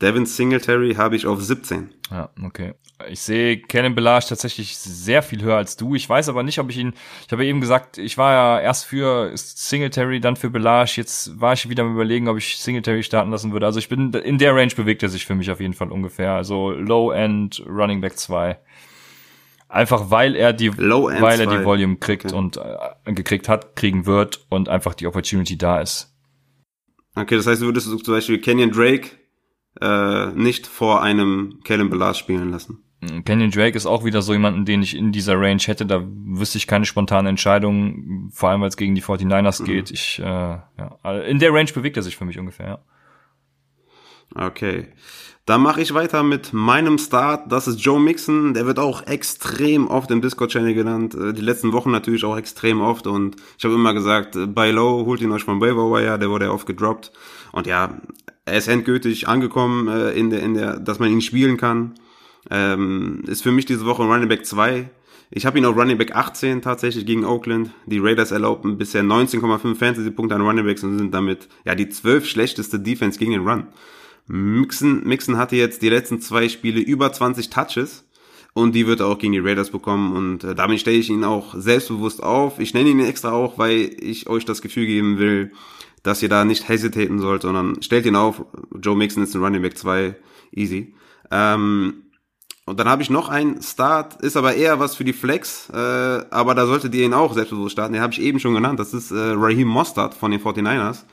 Devin Singletary habe ich auf 17. Ja, okay. Ich sehe Kennen Belage tatsächlich sehr viel höher als du. Ich weiß aber nicht, ob ich ihn, ich habe eben gesagt, ich war ja erst für Singletary, dann für Belage. Jetzt war ich wieder am überlegen, ob ich Singletary starten lassen würde. Also ich bin, in der Range bewegt er sich für mich auf jeden Fall ungefähr. Also Low-End Running Back 2. Einfach weil er die, weil er die Volume kriegt okay. und äh, gekriegt hat, kriegen wird und einfach die Opportunity da ist. Okay, das heißt, du würdest zum Beispiel Kenyon Drake äh, nicht vor einem Kellen Belage spielen lassen. Kenyon Drake ist auch wieder so jemanden, den ich in dieser Range hätte. Da wüsste ich keine spontane Entscheidung, vor allem weil es gegen die 49ers mhm. geht. Ich, äh, ja, in der Range bewegt er sich für mich ungefähr, ja. Okay. Dann mache ich weiter mit meinem Start. Das ist Joe Mixon. Der wird auch extrem oft im Discord-Channel genannt. Äh, die letzten Wochen natürlich auch extrem oft. Und ich habe immer gesagt, äh, buy low, holt ihn euch vom Waiver Wire. Der wurde ja oft gedroppt. Und ja, er ist endgültig angekommen äh, in der, in der, dass man ihn spielen kann. Ähm, ist für mich diese Woche Running Back 2 Ich habe ihn auf Running Back 18 tatsächlich gegen Oakland. Die Raiders erlaubten bisher 19,5 Fantasy-Punkte an Running Backs und sind damit ja die zwölf schlechteste Defense gegen den Run. Mixon, Mixon hatte jetzt die letzten zwei Spiele über 20 Touches und die wird er auch gegen die Raiders bekommen und äh, damit stelle ich ihn auch selbstbewusst auf. Ich nenne ihn extra auch, weil ich euch das Gefühl geben will, dass ihr da nicht hesitaten sollt, sondern stellt ihn auf. Joe Mixon ist ein Running Back 2, easy. Ähm, und dann habe ich noch einen Start, ist aber eher was für die Flex, äh, aber da solltet ihr ihn auch selbstbewusst starten. Den habe ich eben schon genannt. Das ist äh, Raheem Mostert von den 49ers.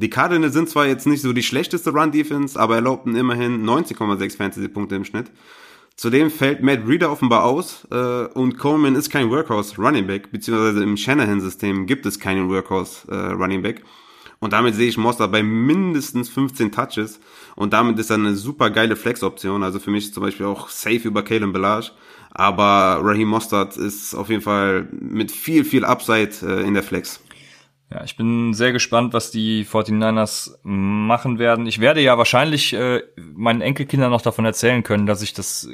Die Cardinals sind zwar jetzt nicht so die schlechteste Run-Defense, aber erlaubten immerhin 90,6 Fantasy-Punkte im Schnitt. Zudem fällt Matt Reeder offenbar aus äh, und Coleman ist kein Workhorse Running Back, beziehungsweise im Shanahan-System gibt es keinen Workhorse äh, Running Back. Und damit sehe ich Moster bei mindestens 15 Touches. Und damit ist er eine super geile Flex-Option. Also für mich zum Beispiel auch safe über Kalen Belage. Aber Raheem Mostert ist auf jeden Fall mit viel, viel Upside äh, in der Flex. Ja, ich bin sehr gespannt, was die 49ers machen werden. Ich werde ja wahrscheinlich äh, meinen Enkelkindern noch davon erzählen können, dass ich das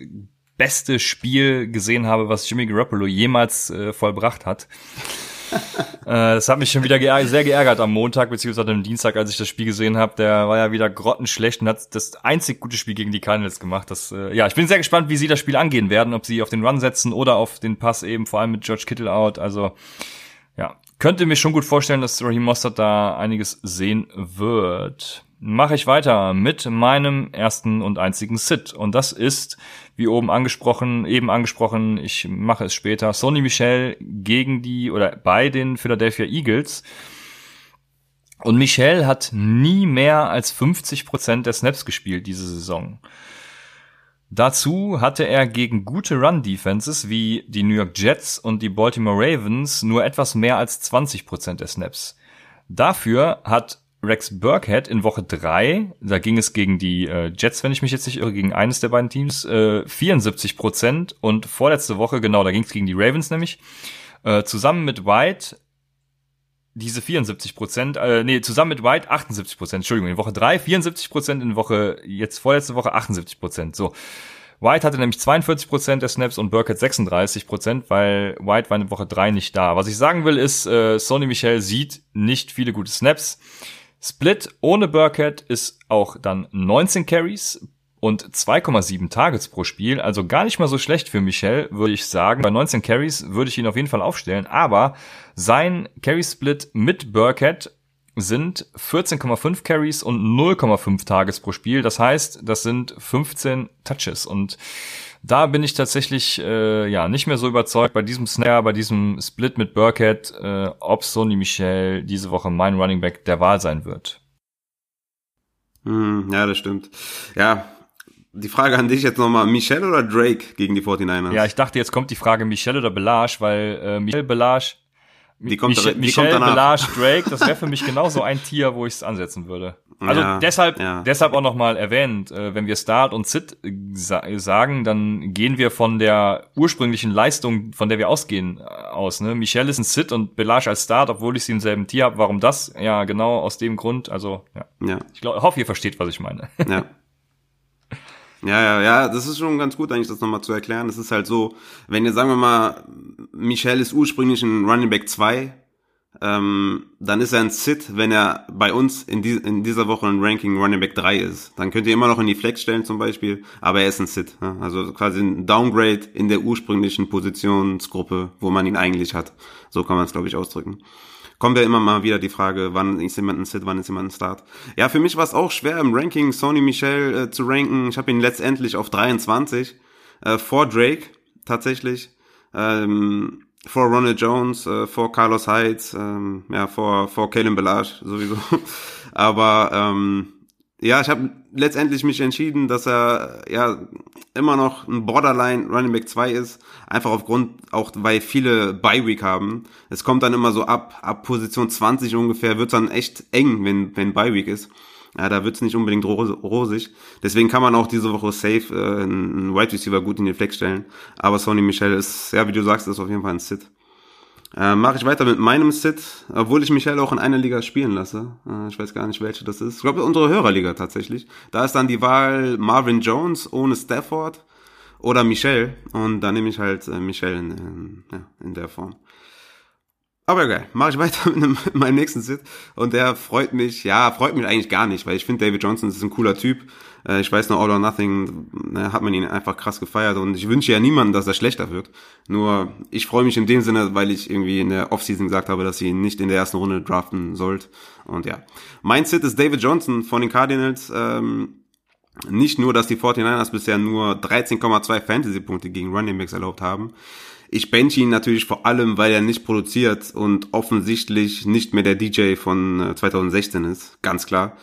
beste Spiel gesehen habe, was Jimmy Garoppolo jemals äh, vollbracht hat. äh, das hat mich schon wieder geärgert, sehr geärgert am Montag beziehungsweise am Dienstag, als ich das Spiel gesehen habe. Der war ja wieder grottenschlecht und hat das einzig gute Spiel gegen die Cardinals gemacht. Das, äh, ja, ich bin sehr gespannt, wie sie das Spiel angehen werden, ob sie auf den Run setzen oder auf den Pass eben, vor allem mit George Kittle out. Also ja, könnte mir schon gut vorstellen, dass Raheem Mostert da einiges sehen wird. Mache ich weiter mit meinem ersten und einzigen Sit. Und das ist, wie oben angesprochen, eben angesprochen, ich mache es später, Sony Michel gegen die oder bei den Philadelphia Eagles. Und Michel hat nie mehr als 50 Prozent der Snaps gespielt diese Saison. Dazu hatte er gegen gute Run-Defenses wie die New York Jets und die Baltimore Ravens nur etwas mehr als 20% der Snaps. Dafür hat Rex Burkhead in Woche 3, da ging es gegen die äh, Jets, wenn ich mich jetzt nicht irre, gegen eines der beiden Teams, äh, 74% und vorletzte Woche, genau, da ging es gegen die Ravens nämlich, äh, zusammen mit White diese 74 Prozent, äh, nee, zusammen mit White 78 Prozent, Entschuldigung, in Woche 3 74 Prozent, in Woche, jetzt vorletzte Woche 78 Prozent, so. White hatte nämlich 42 Prozent der Snaps und Burkett 36 Prozent, weil White war in Woche 3 nicht da. Was ich sagen will ist, äh, Sony Michel sieht nicht viele gute Snaps. Split ohne Burkett ist auch dann 19 Carries und 2,7 Targets pro Spiel, also gar nicht mal so schlecht für Michel, würde ich sagen. Bei 19 Carries würde ich ihn auf jeden Fall aufstellen, aber sein Carry-Split mit Burkett sind 14,5 Carries und 0,5 Targets pro Spiel. Das heißt, das sind 15 Touches und da bin ich tatsächlich äh, ja nicht mehr so überzeugt bei diesem Snare, bei diesem Split mit Burkett, äh, ob Sony Michel diese Woche mein Running Back der Wahl sein wird. Hm, ja, das stimmt. Ja, die Frage an dich jetzt nochmal, Michelle oder Drake gegen die 49ers? Ja, ich dachte, jetzt kommt die Frage Michelle oder Belage, weil äh, Michelle Belage, die kommt, Michel, die Michelle kommt. Belage Drake, das wäre für mich genauso ein Tier, wo ich es ansetzen würde. Also Ja, deshalb, ja. deshalb auch nochmal erwähnt, äh, wenn wir Start und Sit äh, sa sagen, dann gehen wir von der ursprünglichen Leistung, von der wir ausgehen, äh, aus. Ne? Michelle ist ein Sit und Belage als Start, obwohl ich sie im selben Tier habe. Warum das? Ja, genau aus dem Grund. Also ja, Ja, ich glaub, hoffe, ihr versteht, was ich meine. ja. Ja, ja, ja, das ist schon ganz gut eigentlich, das nochmal zu erklären. Es ist halt so, wenn ihr, sagen wir mal, Michel ist ursprünglich ein Running Back 2, ähm, dann ist er ein Sit, wenn er bei uns in, die, in dieser Woche ein Ranking Running Back 3 ist. Dann könnt ihr immer noch in die Flex stellen zum Beispiel, aber er ist ein Sit. Ja? Also quasi ein Downgrade in der ursprünglichen Positionsgruppe, wo man ihn eigentlich hat. So kann man es, glaube ich, ausdrücken. Kommt ja immer mal wieder die Frage, wann ist jemand ein Sit, wann ist jemand ein Start. Ja, für mich war es auch schwer im Ranking Sony Michel äh, zu ranken. Ich habe ihn letztendlich auf 23 äh, vor Drake tatsächlich. Ähm, vor Ronald Jones, äh, vor Carlos Heights, ähm, ja, vor, vor Kalen Belage sowieso. Aber ähm, ja, ich habe letztendlich mich entschieden, dass er ja immer noch ein Borderline Running Back 2 ist, einfach aufgrund auch weil viele Bye Week haben. Es kommt dann immer so ab ab Position 20 ungefähr wird's dann echt eng, wenn wenn Bye Week ist. Ja, da wird's nicht unbedingt ros rosig. Deswegen kann man auch diese Woche safe äh, einen Wide Receiver gut in den Flex stellen. Aber Sony Michel ist, ja, wie du sagst, ist auf jeden Fall ein Sit. Äh, Mache ich weiter mit meinem Sit, obwohl ich Michel auch in einer Liga spielen lasse. Äh, ich weiß gar nicht, welche das ist. Ich glaube, unsere Hörerliga tatsächlich. Da ist dann die Wahl Marvin Jones ohne Stafford oder Michelle. Und dann nehme ich halt äh, Michelle in, in, ja, in der Form. Aber geil, mache ich weiter mit, einem, mit meinem nächsten Sit. Und der freut mich, ja, freut mich eigentlich gar nicht, weil ich finde, David Johnson ist ein cooler Typ. Äh, ich weiß noch, All or Nothing, ne, hat man ihn einfach krass gefeiert und ich wünsche ja niemandem, dass er schlechter wird. Nur, ich freue mich in dem Sinne, weil ich irgendwie in der Offseason gesagt habe, dass ihr ihn nicht in der ersten Runde draften sollt. Und ja, mein Sit ist David Johnson von den Cardinals. Ähm, nicht nur, dass die 49ers bisher nur 13,2 Fantasy-Punkte gegen Running Backs erlaubt haben. Ich bench ihn natürlich vor allem, weil er nicht produziert und offensichtlich nicht mehr der DJ von 2016 äh, ist, ganz klar.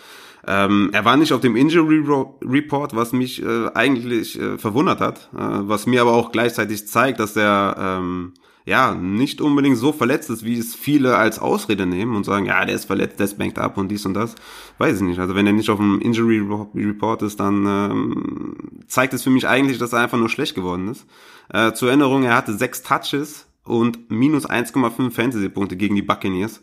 Ähm, er war nicht auf dem Injury Report, was mich äh, eigentlich äh, verwundert hat, äh, was mir aber auch gleichzeitig zeigt, dass er ähm, ja nicht unbedingt so verletzt ist, wie es viele als Ausrede nehmen und sagen, ja, der ist verletzt, der ist banked up und dies und das. Weiß ich nicht. Also wenn er nicht auf dem Injury Report ist, dann ähm, zeigt es für mich eigentlich, dass er einfach nur schlecht geworden ist. Äh, zur Erinnerung, er hatte sechs Touches und minus 1,5 Fantasy-Punkte gegen die Buccaneers.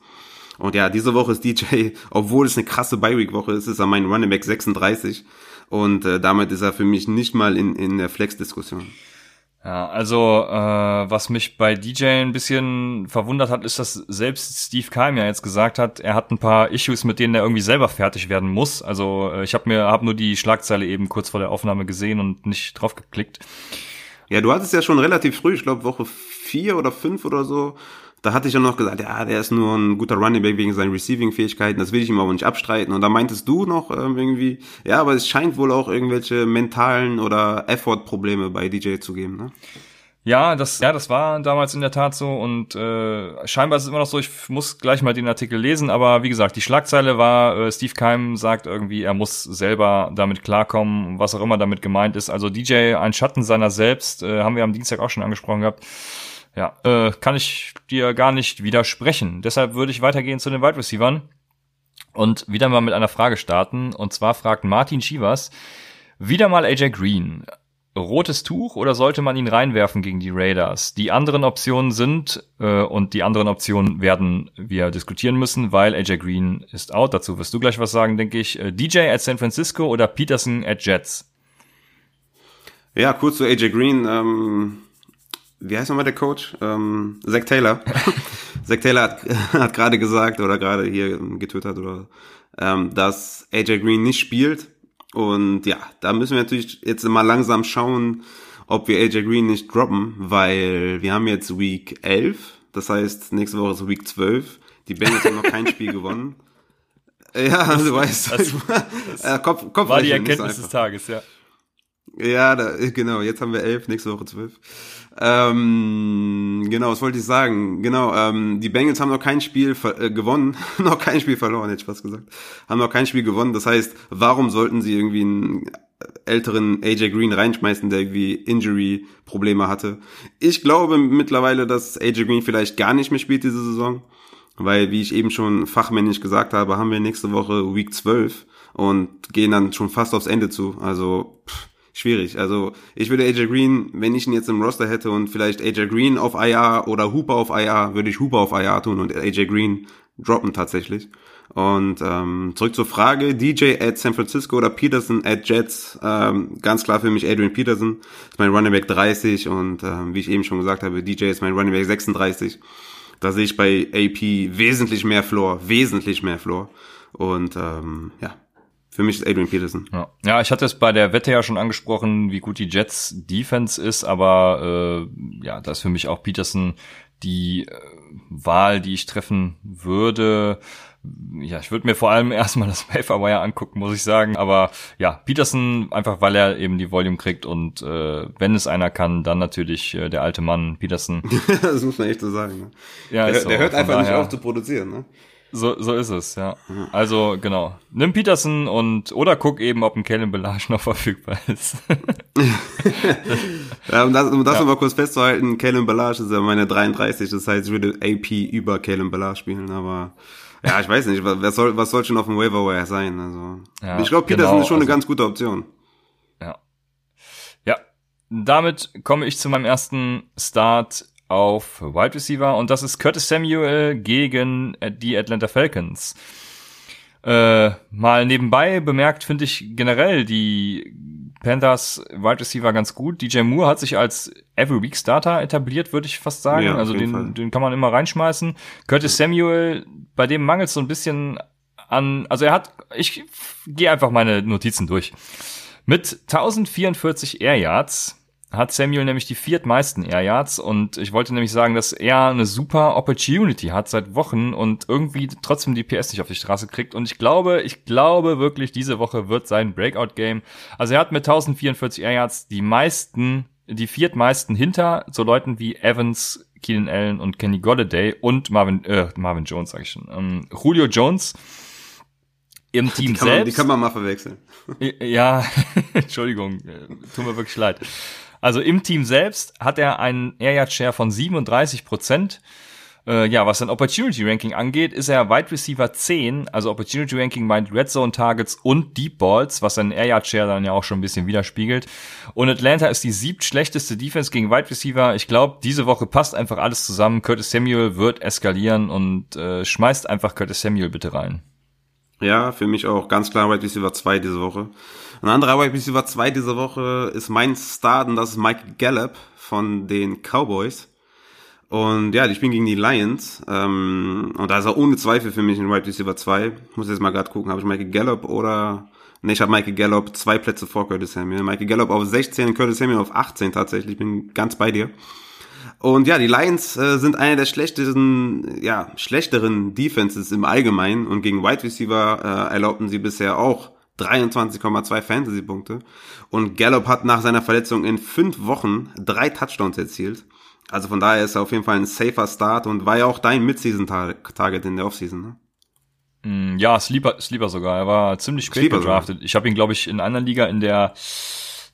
Und ja, diese Woche ist DJ, obwohl es eine krasse Bi-Week-Woche ist, ist er mein Running Back 36. Und äh, damit ist er für mich nicht mal in, in der Flex-Diskussion. Ja, also äh, was mich bei DJ ein bisschen verwundert hat, ist, dass selbst Steve Keim ja jetzt gesagt hat, er hat ein paar Issues, mit denen er irgendwie selber fertig werden muss. Also äh, ich habe mir hab nur die Schlagzeile eben kurz vor der Aufnahme gesehen und nicht drauf geklickt. Ja, du hattest ja schon relativ früh, ich glaube Woche vier oder fünf oder so, da hatte ich ja noch gesagt, ja, der ist nur ein guter Running Back wegen seinen Receiving-Fähigkeiten, das will ich ihm aber nicht abstreiten. Und da meintest du noch ähm, irgendwie, ja, aber es scheint wohl auch irgendwelche mentalen oder Effort-Probleme bei DJ zu geben, ne? Ja, das, ja, das war damals in der Tat so und äh, scheinbar ist es immer noch so, ich muss gleich mal den Artikel lesen, aber wie gesagt, die Schlagzeile war, äh, Steve Keim sagt irgendwie, er muss selber damit klarkommen, was auch immer damit gemeint ist. Also DJ, ein Schatten seiner selbst, äh, haben wir am Dienstag auch schon angesprochen gehabt ja, äh, kann ich dir gar nicht widersprechen. Deshalb würde ich weitergehen zu den Wide Receivers und wieder mal mit einer Frage starten. Und zwar fragt Martin Chivas, wieder mal AJ Green. Rotes Tuch oder sollte man ihn reinwerfen gegen die Raiders? Die anderen Optionen sind, äh, und die anderen Optionen werden wir diskutieren müssen, weil AJ Green ist out. Dazu wirst du gleich was sagen, denke ich. Äh, DJ at San Francisco oder Peterson at Jets? Ja, kurz zu AJ Green. Ähm wie heißt nochmal der Coach? Ähm, Zach Taylor. Zach Taylor hat, hat gerade gesagt oder gerade hier getötet oder ähm, dass AJ Green nicht spielt. Und ja, da müssen wir natürlich jetzt mal langsam schauen, ob wir AJ Green nicht droppen, weil wir haben jetzt Week 11, das heißt nächste Woche ist Week 12. Die Bengals haben noch kein Spiel gewonnen. Ja, du weißt. Das, das Kopf, Kopf war die Erkenntnis des Tages, ja. Ja, da, genau, jetzt haben wir elf, nächste Woche zwölf. Ähm, genau, was wollte ich sagen? Genau, ähm, die Bengals haben noch kein Spiel äh, gewonnen, noch kein Spiel verloren, hätte ich fast gesagt. Haben noch kein Spiel gewonnen. Das heißt, warum sollten sie irgendwie einen älteren AJ Green reinschmeißen, der irgendwie Injury-Probleme hatte? Ich glaube mittlerweile, dass AJ Green vielleicht gar nicht mehr spielt diese Saison. Weil, wie ich eben schon fachmännisch gesagt habe, haben wir nächste Woche Week 12 und gehen dann schon fast aufs Ende zu. Also, pff, schwierig. Also ich würde AJ Green, wenn ich ihn jetzt im Roster hätte und vielleicht AJ Green auf IR oder Hooper auf IR, würde ich Hooper auf IR tun und AJ Green droppen tatsächlich. Und ähm, zurück zur Frage, DJ at San Francisco oder Peterson at Jets, ähm, ganz klar für mich Adrian Peterson, ist mein Running Back 30 und ähm, wie ich eben schon gesagt habe, DJ ist mein Running Back 36. Da sehe ich bei AP wesentlich mehr Floor, wesentlich mehr Floor. Und ähm, ja, für mich ist Adrian Peterson. Ja. ja, ich hatte es bei der Wette ja schon angesprochen, wie gut die Jets Defense ist, aber äh, ja, da ist für mich auch Peterson die äh, Wahl, die ich treffen würde. Ja, ich würde mir vor allem erstmal das Wire angucken, muss ich sagen. Aber ja, Peterson, einfach weil er eben die Volume kriegt und äh, wenn es einer kann, dann natürlich äh, der alte Mann Peterson. das muss man echt so sagen. Ne? Ja, der, so, der hört einfach daher, nicht auf zu produzieren. Ne? So, so ist es, ja. Also, genau. Nimm Peterson und, oder guck eben, ob ein Kellen Belage noch verfügbar ist. ja, um das, um das ja. mal kurz festzuhalten, Kellen Belage ist ja meine 33, das heißt, ich würde AP über Kellen Belage spielen, aber, ja, ich weiß nicht, was soll, was soll schon auf dem Waiver Wire sein, also. Ja, ich glaube, Peterson genau, ist schon also, eine ganz gute Option. Ja. Ja. Damit komme ich zu meinem ersten Start auf Wide Receiver und das ist Curtis Samuel gegen die Atlanta Falcons. Äh, mal nebenbei bemerkt finde ich generell die Panthers Wide Receiver ganz gut. DJ Moore hat sich als Every Week Starter etabliert, würde ich fast sagen. Ja, also den, den kann man immer reinschmeißen. Curtis Samuel, bei dem mangelt es so ein bisschen an, also er hat, ich gehe einfach meine Notizen durch. Mit 1044 Air Yards hat Samuel nämlich die viertmeisten Air Yards und ich wollte nämlich sagen, dass er eine super Opportunity hat seit Wochen und irgendwie trotzdem die PS nicht auf die Straße kriegt und ich glaube, ich glaube wirklich, diese Woche wird sein Breakout Game. Also er hat mit 1044 Air Yards die meisten, die viertmeisten hinter so Leuten wie Evans, Keenan Allen und Kenny Golladay und Marvin, äh, Marvin Jones, sag ich schon, ähm, Julio Jones im Team die selbst. Man, die kann man mal verwechseln. Ja, Entschuldigung, äh, tut mir wirklich leid. Also im Team selbst hat er einen Air Yard Share von 37 Prozent. Äh, ja, was sein Opportunity Ranking angeht, ist er Wide Receiver 10. Also Opportunity Ranking meint Red Zone Targets und Deep Balls, was sein Air Yard Share dann ja auch schon ein bisschen widerspiegelt. Und Atlanta ist die siebtschlechteste Defense gegen Wide Receiver. Ich glaube, diese Woche passt einfach alles zusammen. Curtis Samuel wird eskalieren und äh, schmeißt einfach Curtis Samuel bitte rein. Ja, für mich auch ganz klar Wide Receiver 2 diese Woche. Ein anderer Wide Receiver 2 diese Woche ist mein Start und das ist Mike Gallup von den Cowboys. Und ja, ich bin gegen die Lions. Ähm, und da ist er ohne Zweifel für mich ein Wide Receiver 2. Ich muss jetzt mal gerade gucken, habe ich Michael Gallup oder... Ne, ich habe Michael Gallup zwei Plätze vor Curtis Samuel. Michael Gallup auf 16, Curtis Samuel auf 18 tatsächlich. Ich bin ganz bei dir. Und ja, die Lions äh, sind eine der schlechtesten, ja, schlechteren Defenses im Allgemeinen und gegen Wide Receiver äh, erlaubten sie bisher auch 23,2 Fantasy-Punkte. Und Gallup hat nach seiner Verletzung in fünf Wochen drei Touchdowns erzielt. Also von daher ist er auf jeden Fall ein safer Start und war ja auch dein Mid-Season-Target in der Offseason, ne? Mm, ja, Sleeper, Sleeper sogar. Er war ziemlich spät Sleeper gedraftet. Sogar. Ich habe ihn, glaube ich, in einer Liga in der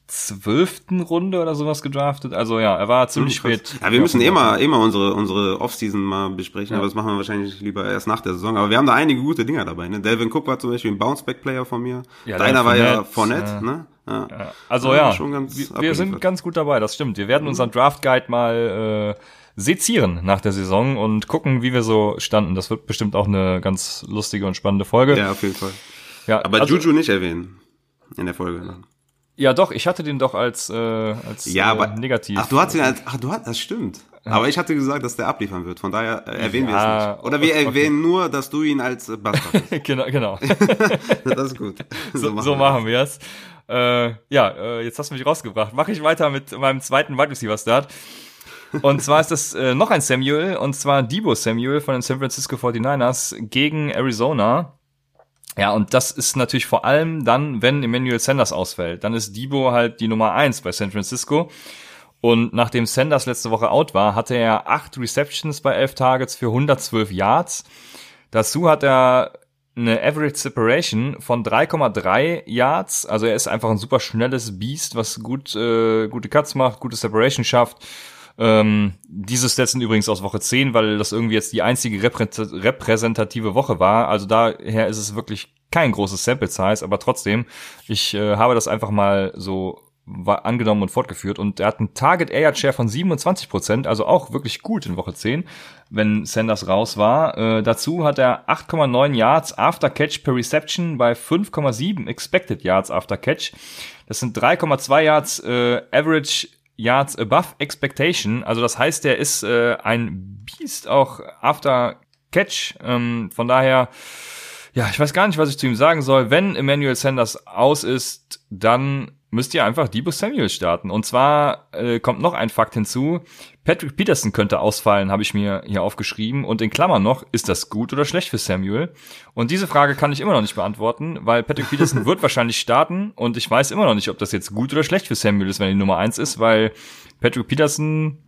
zwölften Runde oder sowas gedraftet. Also ja, er war ziemlich hm, spät. Ja, wir müssen eh mal, eh mal unsere, unsere Offseason mal besprechen, ja. aber das machen wir wahrscheinlich lieber erst nach der Saison. Aber wir haben da einige gute Dinger dabei. Ne? Delvin Cook war zum Beispiel ein Bounceback-Player von mir. Ja, Deiner war ja Fournette, ja. ne? Ja. ja. Also ja, wir, wir sind ganz gut dabei, das stimmt. Wir werden mhm. unseren Draft Guide mal äh, sezieren nach der Saison und gucken, wie wir so standen. Das wird bestimmt auch eine ganz lustige und spannende Folge. Ja, auf jeden Fall. Ja, aber also, Juju nicht erwähnen in der Folge. Dann. Ja, doch, ich hatte den doch als, äh, als ja, aber, äh, negativ. Ach, du hast ihn als, ach, du hast, das stimmt. Aber ich hatte gesagt, dass der abliefern wird. Von daher äh, erwähnen ja, wir es nicht. Oder wir okay. erwähnen nur, dass du ihn als äh, Bastard hast. genau, genau. das ist gut. So, so machen, so machen wir es. Äh, ja, äh, jetzt hast du mich rausgebracht. Mache ich weiter mit meinem zweiten Wide Receiver Start. Und zwar ist das äh, noch ein Samuel, und zwar Debo Samuel von den San Francisco 49ers gegen Arizona. Ja, und das ist natürlich vor allem dann, wenn Emmanuel Sanders ausfällt. Dann ist Debo halt die Nummer eins bei San Francisco. Und nachdem Sanders letzte Woche out war, hatte er acht Receptions bei elf Targets für 112 Yards. Dazu hat er eine Average Separation von 3,3 Yards. Also er ist einfach ein super schnelles Beast, was gut äh, gute Cuts macht, gute Separation schafft ähm, diese Stats sind übrigens aus Woche 10, weil das irgendwie jetzt die einzige repräsentative Woche war. Also daher ist es wirklich kein großes Sample Size, aber trotzdem, ich äh, habe das einfach mal so angenommen und fortgeführt und er hat einen Target Air Share von 27% also auch wirklich gut in Woche 10, wenn Sanders raus war. Äh, dazu hat er 8,9 Yards after Catch per Reception bei 5,7 Expected Yards after Catch. Das sind 3,2 Yards äh, Average Yards above expectation. Also das heißt, er ist äh, ein Beast auch after Catch. Ähm, von daher, ja, ich weiß gar nicht, was ich zu ihm sagen soll. Wenn Emmanuel Sanders aus ist, dann müsst ihr einfach Debo Samuel starten. Und zwar äh, kommt noch ein Fakt hinzu. Patrick Peterson könnte ausfallen, habe ich mir hier aufgeschrieben. Und in Klammern noch, ist das gut oder schlecht für Samuel? Und diese Frage kann ich immer noch nicht beantworten, weil Patrick Peterson wird wahrscheinlich starten und ich weiß immer noch nicht, ob das jetzt gut oder schlecht für Samuel ist, wenn er die Nummer eins ist, weil Patrick Peterson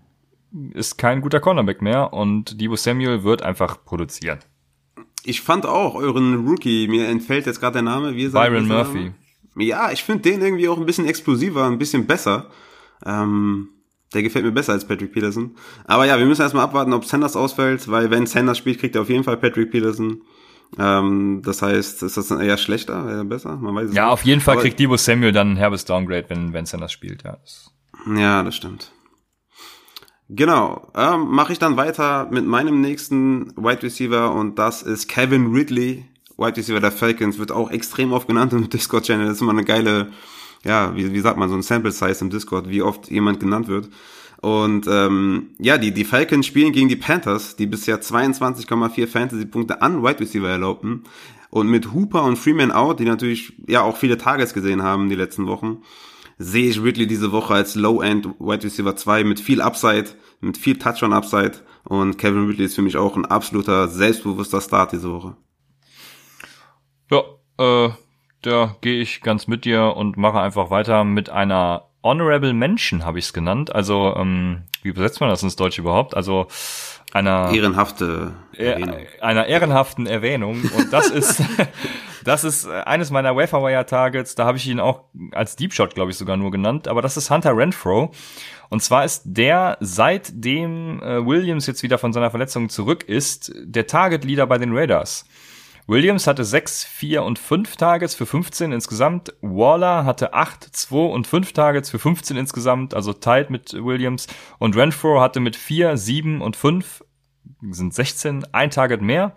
ist kein guter Cornerback mehr und Debo Samuel wird einfach produzieren. Ich fand auch euren Rookie, mir entfällt jetzt gerade der Name, wie Byron Murphy. Name? Ja, ich finde den irgendwie auch ein bisschen explosiver, ein bisschen besser. Ähm, der gefällt mir besser als Patrick Peterson. Aber ja, wir müssen erstmal abwarten, ob Sanders ausfällt, weil wenn Sanders spielt, kriegt er auf jeden Fall Patrick Peterson. Ähm, das heißt, ist das dann eher schlechter, eher besser? Man weiß es ja, nicht. auf jeden Fall Aber kriegt Debo Samuel dann ein herbes Downgrade, wenn, wenn Sanders spielt, ja. Ja, das stimmt. Genau. Ähm, Mache ich dann weiter mit meinem nächsten Wide Receiver und das ist Kevin Ridley Wide Receiver der Falcons wird auch extrem oft genannt im Discord-Channel. Das ist immer eine geile, ja, wie, wie sagt man, so ein Sample Size im Discord, wie oft jemand genannt wird. Und ähm, ja, die, die Falcons spielen gegen die Panthers, die bisher 22,4 Fantasy-Punkte an Wide Receiver erlaubten. Und mit Hooper und Freeman out, die natürlich ja auch viele Targets gesehen haben die letzten Wochen, sehe ich Ridley diese Woche als Low-End Wide Receiver 2 mit viel Upside, mit viel Touch-on-Upside. Und Kevin Ridley ist für mich auch ein absoluter selbstbewusster Start diese Woche. Ja, äh, da gehe ich ganz mit dir und mache einfach weiter mit einer Honorable Mention, habe ich es genannt. Also, ähm, wie übersetzt man das ins Deutsch überhaupt? Also einer ehrenhafte Erwähnung. einer ehrenhaften Erwähnung. Und das ist das ist eines meiner Waferwire Targets. Da habe ich ihn auch als Deep Shot, glaube ich, sogar nur genannt. Aber das ist Hunter Renfro. Und zwar ist der, seitdem äh, Williams jetzt wieder von seiner Verletzung zurück ist, der Target Leader bei den Raiders. Williams hatte 6, 4 und 5 Targets für 15 insgesamt. Waller hatte 8, 2 und 5 Targets für 15 insgesamt, also tied mit Williams. Und Renfro hatte mit 4, 7 und 5, sind 16, ein Target mehr.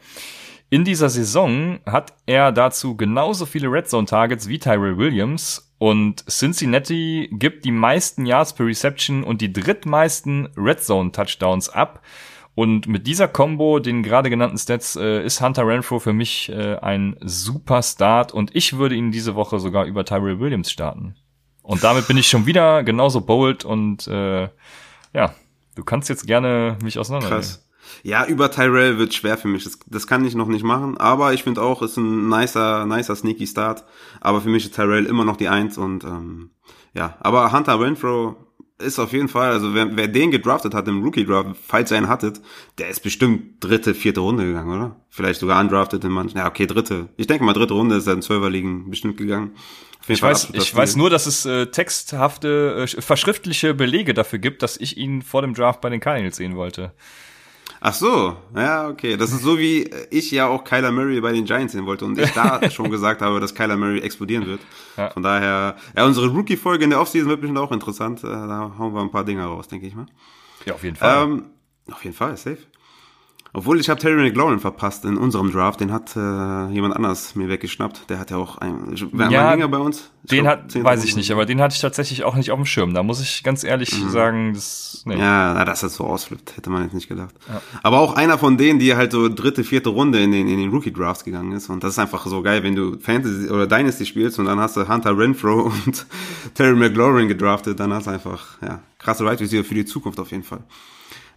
In dieser Saison hat er dazu genauso viele Red Zone Targets wie Tyrell Williams und Cincinnati gibt die meisten Yards per Reception und die drittmeisten Red Zone Touchdowns ab. Und mit dieser Combo, den gerade genannten Stats, äh, ist Hunter Renfro für mich äh, ein super Start und ich würde ihn diese Woche sogar über Tyrell Williams starten. Und damit bin ich schon wieder genauso bold und äh, ja, du kannst jetzt gerne mich auseinandernehmen. Krass. Ja, über Tyrell wird schwer für mich. Das, das kann ich noch nicht machen. Aber ich finde auch, ist ein nicer, nicer sneaky Start. Aber für mich ist Tyrell immer noch die Eins und ähm, ja. Aber Hunter Renfro ist auf jeden Fall, also wer, wer den gedraftet hat im Rookie-Draft, falls ihr einen hattet, der ist bestimmt dritte, vierte Runde gegangen, oder? Vielleicht sogar undrafted in manchen. Ja, okay, dritte. Ich denke mal, dritte Runde ist er in Zwölferligen bestimmt gegangen. Ich weiß, ich weiß nur, dass es äh, texthafte, äh, verschriftliche Belege dafür gibt, dass ich ihn vor dem Draft bei den Cardinals sehen wollte. Ach so, ja, okay. Das ist so wie ich ja auch Kyler Murray bei den Giants sehen wollte und ich da schon gesagt habe, dass Kyler Murray explodieren wird. Ja. Von daher, ja, unsere Rookie-Folge in der Offseason wird bestimmt auch interessant. Äh, da hauen wir ein paar Dinge raus, denke ich mal. Ja, auf jeden Fall. Ähm, auf jeden Fall, safe. Obwohl ich habe Terry McLaurin verpasst in unserem Draft, den hat äh, jemand anders mir weggeschnappt. Der hat ja auch ein, ja, ein bei uns. Ich den glaub, hat, weiß ich nicht, aber den hatte ich tatsächlich auch nicht auf dem Schirm. Da muss ich ganz ehrlich mhm. sagen, das nee. Ja, na, dass er so ausflippt, hätte man jetzt nicht gedacht. Ja. Aber auch einer von denen, die halt so dritte, vierte Runde in den, in den Rookie Drafts gegangen ist. Und das ist einfach so geil, wenn du Fantasy oder Dynasty spielst und dann hast du Hunter Renfro und Terry McLaurin gedraftet, dann hast du einfach, ja, krasse Right Receiver für die Zukunft auf jeden Fall.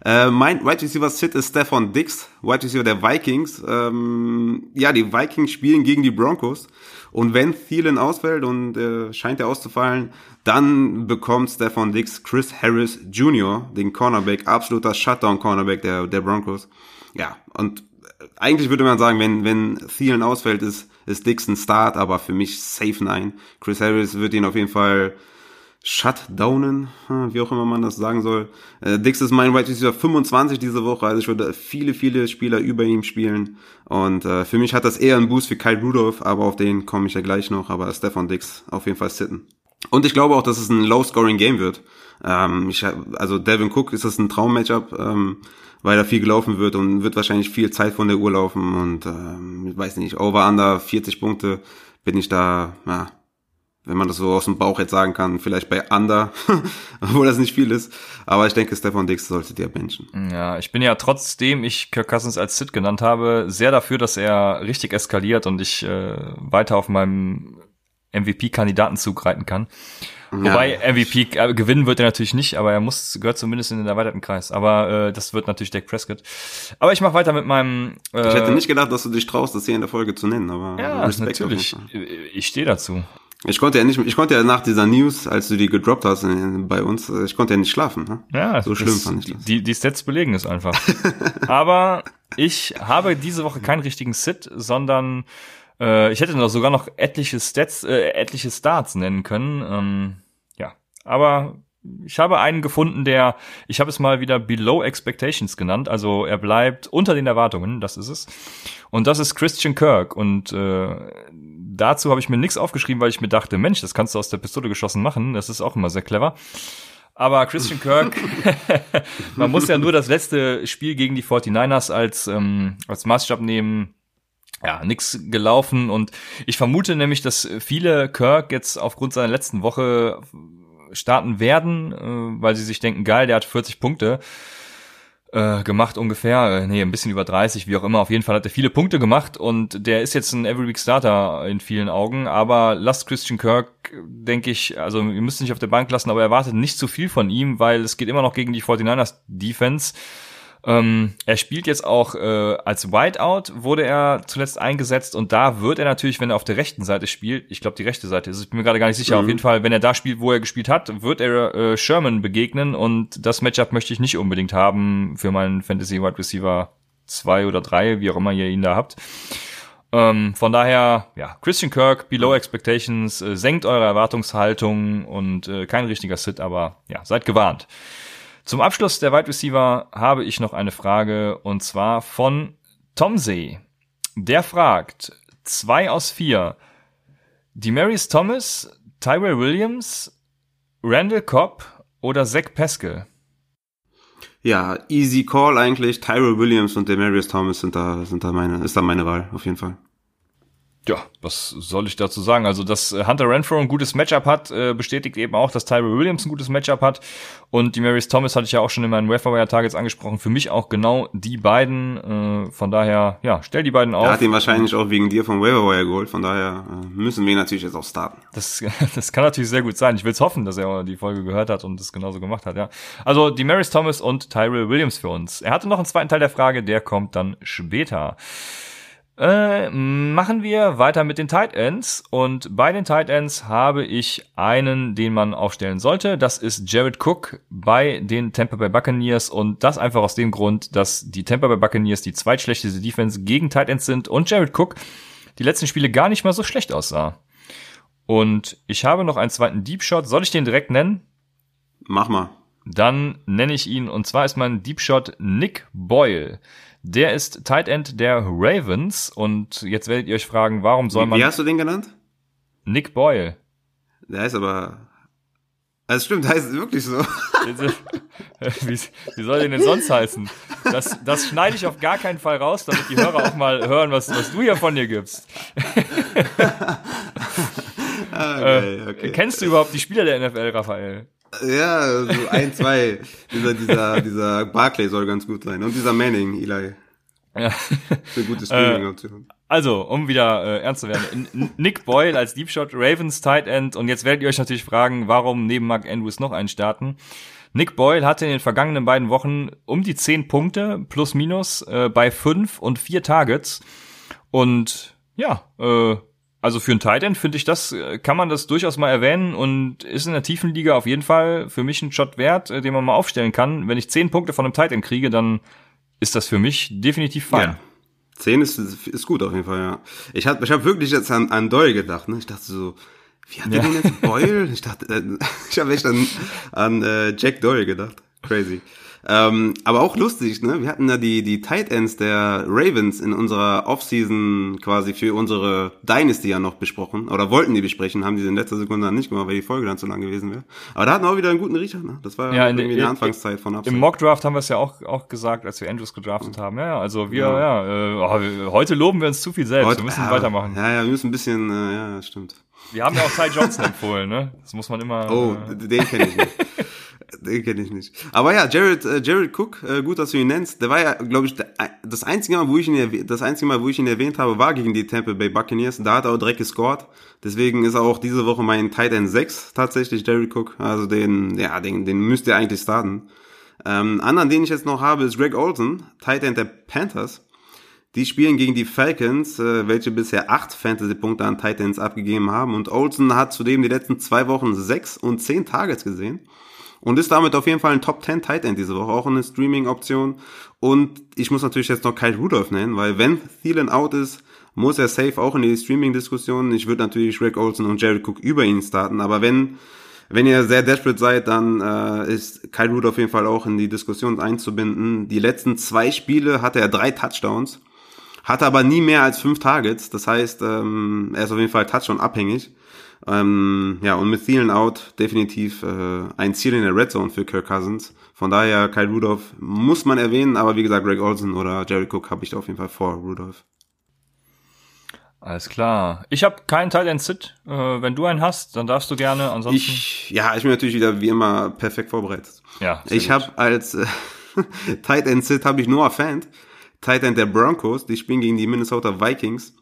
Äh, mein Wide Receiver Sit ist Stefan Dix, Wide Receiver der Vikings. Ähm, ja, die Vikings spielen gegen die Broncos. Und wenn Thielen ausfällt und äh, scheint er auszufallen, dann bekommt Stefan Dix Chris Harris Jr., den Cornerback, absoluter Shutdown-Cornerback der, der Broncos. Ja, und eigentlich würde man sagen, wenn, wenn Thielen ausfällt, ist, ist Dix ein Start, aber für mich safe nein. Chris Harris wird ihn auf jeden Fall Shutdownen, hm, wie auch immer man das sagen soll. Äh, Dix ist mein Wide Receiver 25 diese Woche, also ich würde viele, viele Spieler über ihm spielen. Und äh, für mich hat das eher einen Boost für Kyle Rudolph, aber auf den komme ich ja gleich noch. Aber Stefan Dix auf jeden Fall sitten. Und ich glaube auch, dass es ein Low-Scoring-Game wird. Ähm, ich, also Devin Cook ist das ein Traum-Matchup, ähm, weil da viel gelaufen wird und wird wahrscheinlich viel Zeit von der Uhr laufen. Und ähm, ich weiß nicht, over-under 40 Punkte bin ich da, ja, wenn man das so aus dem Bauch jetzt sagen kann, vielleicht bei Under, obwohl das nicht viel ist. Aber ich denke, Stefan Dix sollte der benchen. Ja, ich bin ja trotzdem ich Kirk Cousins als Sit genannt habe, sehr dafür, dass er richtig eskaliert und ich äh, weiter auf meinem MVP-Kandidatenzug reiten kann. Ja. Wobei MVP äh, gewinnen wird er natürlich nicht, aber er muss gehört zumindest in den erweiterten Kreis. Aber äh, das wird natürlich Dak Prescott. Aber ich mache weiter mit meinem. Äh, ich hätte nicht gedacht, dass du dich traust, das hier in der Folge zu nennen. Aber ja, Respekt natürlich. Ich stehe dazu. Ich konnte ja nicht, ich konnte ja nach dieser News, als du die gedroppt hast bei uns, ich konnte ja nicht schlafen. Ne? Ja, so schlimm fand ich das. Die, die Stats belegen es einfach. Aber ich habe diese Woche keinen richtigen Sit, sondern äh, ich hätte noch sogar noch etliche Stats, äh, etliche Starts nennen können. Ähm, ja, aber ich habe einen gefunden, der, ich habe es mal wieder Below Expectations genannt. Also er bleibt unter den Erwartungen, das ist es. Und das ist Christian Kirk. Und äh, dazu habe ich mir nichts aufgeschrieben, weil ich mir dachte, Mensch, das kannst du aus der Pistole geschossen machen. Das ist auch immer sehr clever. Aber Christian Kirk, man muss ja nur das letzte Spiel gegen die 49ers als, ähm, als Maßstab nehmen. ja, nix gelaufen und ich vermute nämlich, dass viele Kirk jetzt aufgrund seiner letzten Woche starten werden, äh, weil sie sich denken, geil, der hat 40 Punkte äh, gemacht ungefähr, äh, nee, ein bisschen über 30, wie auch immer. Auf jeden Fall hat er viele Punkte gemacht und der ist jetzt ein Every Week Starter in vielen Augen. Aber lasst Christian Kirk, denke ich, also ihr müsst nicht auf der Bank lassen, aber erwartet nicht zu viel von ihm, weil es geht immer noch gegen die 49ers Defense. Ähm, er spielt jetzt auch äh, als Whiteout, wurde er zuletzt eingesetzt und da wird er natürlich, wenn er auf der rechten Seite spielt, ich glaube die rechte Seite ist, ich bin mir gerade gar nicht sicher, mhm. auf jeden Fall, wenn er da spielt, wo er gespielt hat, wird er äh, Sherman begegnen und das Matchup möchte ich nicht unbedingt haben für meinen Fantasy Wide Receiver zwei oder drei, wie auch immer ihr ihn da habt. Ähm, von daher, ja, Christian Kirk, below expectations, äh, senkt eure Erwartungshaltung und äh, kein richtiger Sit, aber ja, seid gewarnt. Zum Abschluss der Wide Receiver habe ich noch eine Frage und zwar von Tomsee. Der fragt, zwei aus vier. Demarius Thomas, Tyrell Williams, Randall Cobb oder Zach Peskel? Ja, easy call eigentlich. Tyrell Williams und Demarius Thomas sind da, sind da meine, ist da meine Wahl, auf jeden Fall. Ja, was soll ich dazu sagen? Also, dass äh, Hunter Renfro ein gutes Matchup hat, äh, bestätigt eben auch, dass Tyrell Williams ein gutes Matchup hat. Und die Marys Thomas hatte ich ja auch schon in meinen Wire Targets angesprochen. Für mich auch genau die beiden. Äh, von daher, ja, stell die beiden auf. Er hat ihn wahrscheinlich auch wegen dir vom Wire geholt. Von daher müssen wir ihn natürlich jetzt auch starten. Das, das kann natürlich sehr gut sein. Ich will es hoffen, dass er die Folge gehört hat und es genauso gemacht hat, ja. Also, die Marys Thomas und Tyrell Williams für uns. Er hatte noch einen zweiten Teil der Frage, der kommt dann später. Äh, machen wir weiter mit den Tight Ends und bei den Tight Ends habe ich einen, den man aufstellen sollte. Das ist Jared Cook bei den Tampa Bay Buccaneers und das einfach aus dem Grund, dass die Tampa Bay Buccaneers die zweitschlechteste Defense gegen Tight Ends sind und Jared Cook die letzten Spiele gar nicht mal so schlecht aussah. Und ich habe noch einen zweiten Deep Shot. Soll ich den direkt nennen? Mach mal. Dann nenne ich ihn und zwar ist mein Deep Shot Nick Boyle. Der ist Tight End der Ravens und jetzt werdet ihr euch fragen, warum soll man. Wie hast du den genannt? Nick Boyle. Der heißt aber. Also stimmt, heißt wirklich so. wie, wie soll der denn sonst heißen? Das, das schneide ich auf gar keinen Fall raus, damit die Hörer auch mal hören, was, was du hier von dir gibst. ah, okay, äh, okay. Kennst du überhaupt die Spieler der NFL, Raphael? Ja, so ein, zwei. dieser, dieser, dieser Barclay soll ganz gut sein. Und dieser Manning, Eli. Ja. Für gute Streaming-Option. Äh, also, um wieder äh, ernst zu werden. Nick Boyle als Deep Shot, Ravens Tight End. Und jetzt werdet ihr euch natürlich fragen, warum neben Mark Andrews noch einen starten. Nick Boyle hatte in den vergangenen beiden Wochen um die zehn Punkte plus minus äh, bei fünf und vier Targets. Und ja, äh, also für einen Tight End finde ich das, äh, kann man das durchaus mal erwähnen und ist in der tiefen Liga auf jeden Fall für mich ein Shot wert, äh, den man mal aufstellen kann. Wenn ich zehn Punkte von einem Tight End kriege, dann ist das für mich definitiv fein. Ja. Zehn ist, ist gut auf jeden Fall, ja. Ich habe ich hab wirklich jetzt an, an Doyle gedacht, ne? Ich dachte so, wie hat der ja. denn jetzt Boyle? Ich dachte, äh, ich habe echt an, an äh, Jack Doyle gedacht. Crazy. Ähm, aber auch lustig, ne? Wir hatten ja die, die Tight Ends der Ravens in unserer Offseason quasi für unsere Dynasty ja noch besprochen. Oder wollten die besprechen, haben die in letzter Sekunde dann nicht gemacht, weil die Folge dann zu lang gewesen wäre. Aber da hatten wir auch wieder einen guten Riecher, ne? Das war ja in, irgendwie die Anfangszeit von Upside. Im Mockdraft haben wir es ja auch, auch gesagt, als wir Andrews gedraftet haben. Ja, also wir, ja, ja äh, oh, heute loben wir uns zu viel selbst. Heute, wir müssen ja, weitermachen. Ja, ja, wir müssen ein bisschen, äh, ja, stimmt. Wir haben ja auch Ty Johnson empfohlen, ne? Das muss man immer. Oh, äh, den kenne ich nicht. Den kenne ich nicht. Aber ja, Jared, äh, Jared Cook, äh, gut, dass du ihn nennst. Der war ja, glaube ich, der, das einzige Mal, wo ich ihn das einzige Mal, wo ich ihn erwähnt habe, war gegen die Tampa Bay Buccaneers. Da hat er auch direkt gescored. Deswegen ist er auch diese Woche mein Tight End 6 tatsächlich, Jared Cook. Also den, ja, den, den müsst ihr eigentlich starten. Ähm, anderen, den ich jetzt noch habe, ist Greg Olson, Tight End der Panthers. Die spielen gegen die Falcons, äh, welche bisher acht Fantasy-Punkte an Titans abgegeben haben. Und Olsen hat zudem die letzten zwei Wochen sechs und zehn Targets gesehen und ist damit auf jeden Fall ein Top 10 Tight End diese Woche, auch eine Streaming-Option. Und ich muss natürlich jetzt noch Kyle Rudolph nennen, weil wenn Thielen out ist, muss er safe auch in die Streaming-Diskussion. Ich würde natürlich Greg Olsen und Jared Cook über ihn starten, aber wenn wenn ihr sehr desperate seid, dann äh, ist Kyle Rudolph auf jeden Fall auch in die Diskussion einzubinden. Die letzten zwei Spiele hatte er drei Touchdowns, hatte aber nie mehr als fünf Targets. Das heißt, ähm, er ist auf jeden Fall Touchdown abhängig. Ähm, ja, und mit Thielen out definitiv äh, ein Ziel in der Red Zone für Kirk Cousins. Von daher, Kyle Rudolph muss man erwähnen, aber wie gesagt, Greg Olsen oder Jerry Cook habe ich da auf jeden Fall vor Rudolph. Alles klar. Ich habe keinen Tight End Sit. Äh, wenn du einen hast, dann darfst du gerne. Ansonsten. Ich, ja, ich bin natürlich wieder wie immer perfekt vorbereitet. Ja. Ich habe als äh, Tight End Sit habe ich Noah Fant, Tight End der Broncos. Die spielen gegen die Minnesota Vikings.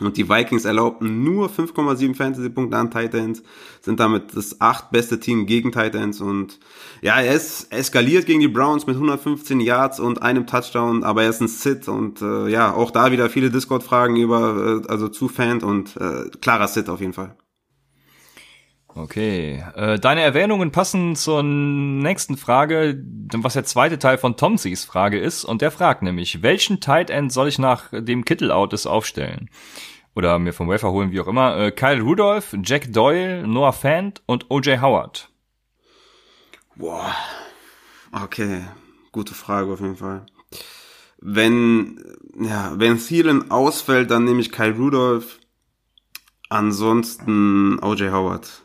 Und die Vikings erlaubten nur 5,7 Fantasy-Punkte an Titans, sind damit das acht beste Team gegen Titans und ja, er ist eskaliert gegen die Browns mit 115 Yards und einem Touchdown, aber er ist ein Sit und äh, ja, auch da wieder viele Discord-Fragen über, äh, also zu Fan und äh, klarer Sit auf jeden Fall. Okay, äh, deine Erwähnungen passen zur nächsten Frage, was der zweite Teil von Tomsys Frage ist. Und der fragt nämlich, welchen Tight End soll ich nach dem Kittel-Out aufstellen? Oder mir vom Wafer holen, wie auch immer. Äh, Kyle Rudolph, Jack Doyle, Noah Fant und O.J. Howard. Boah, okay, gute Frage auf jeden Fall. Wenn, ja, wenn Thielen ausfällt, dann nehme ich Kyle Rudolph. Ansonsten O.J. Howard.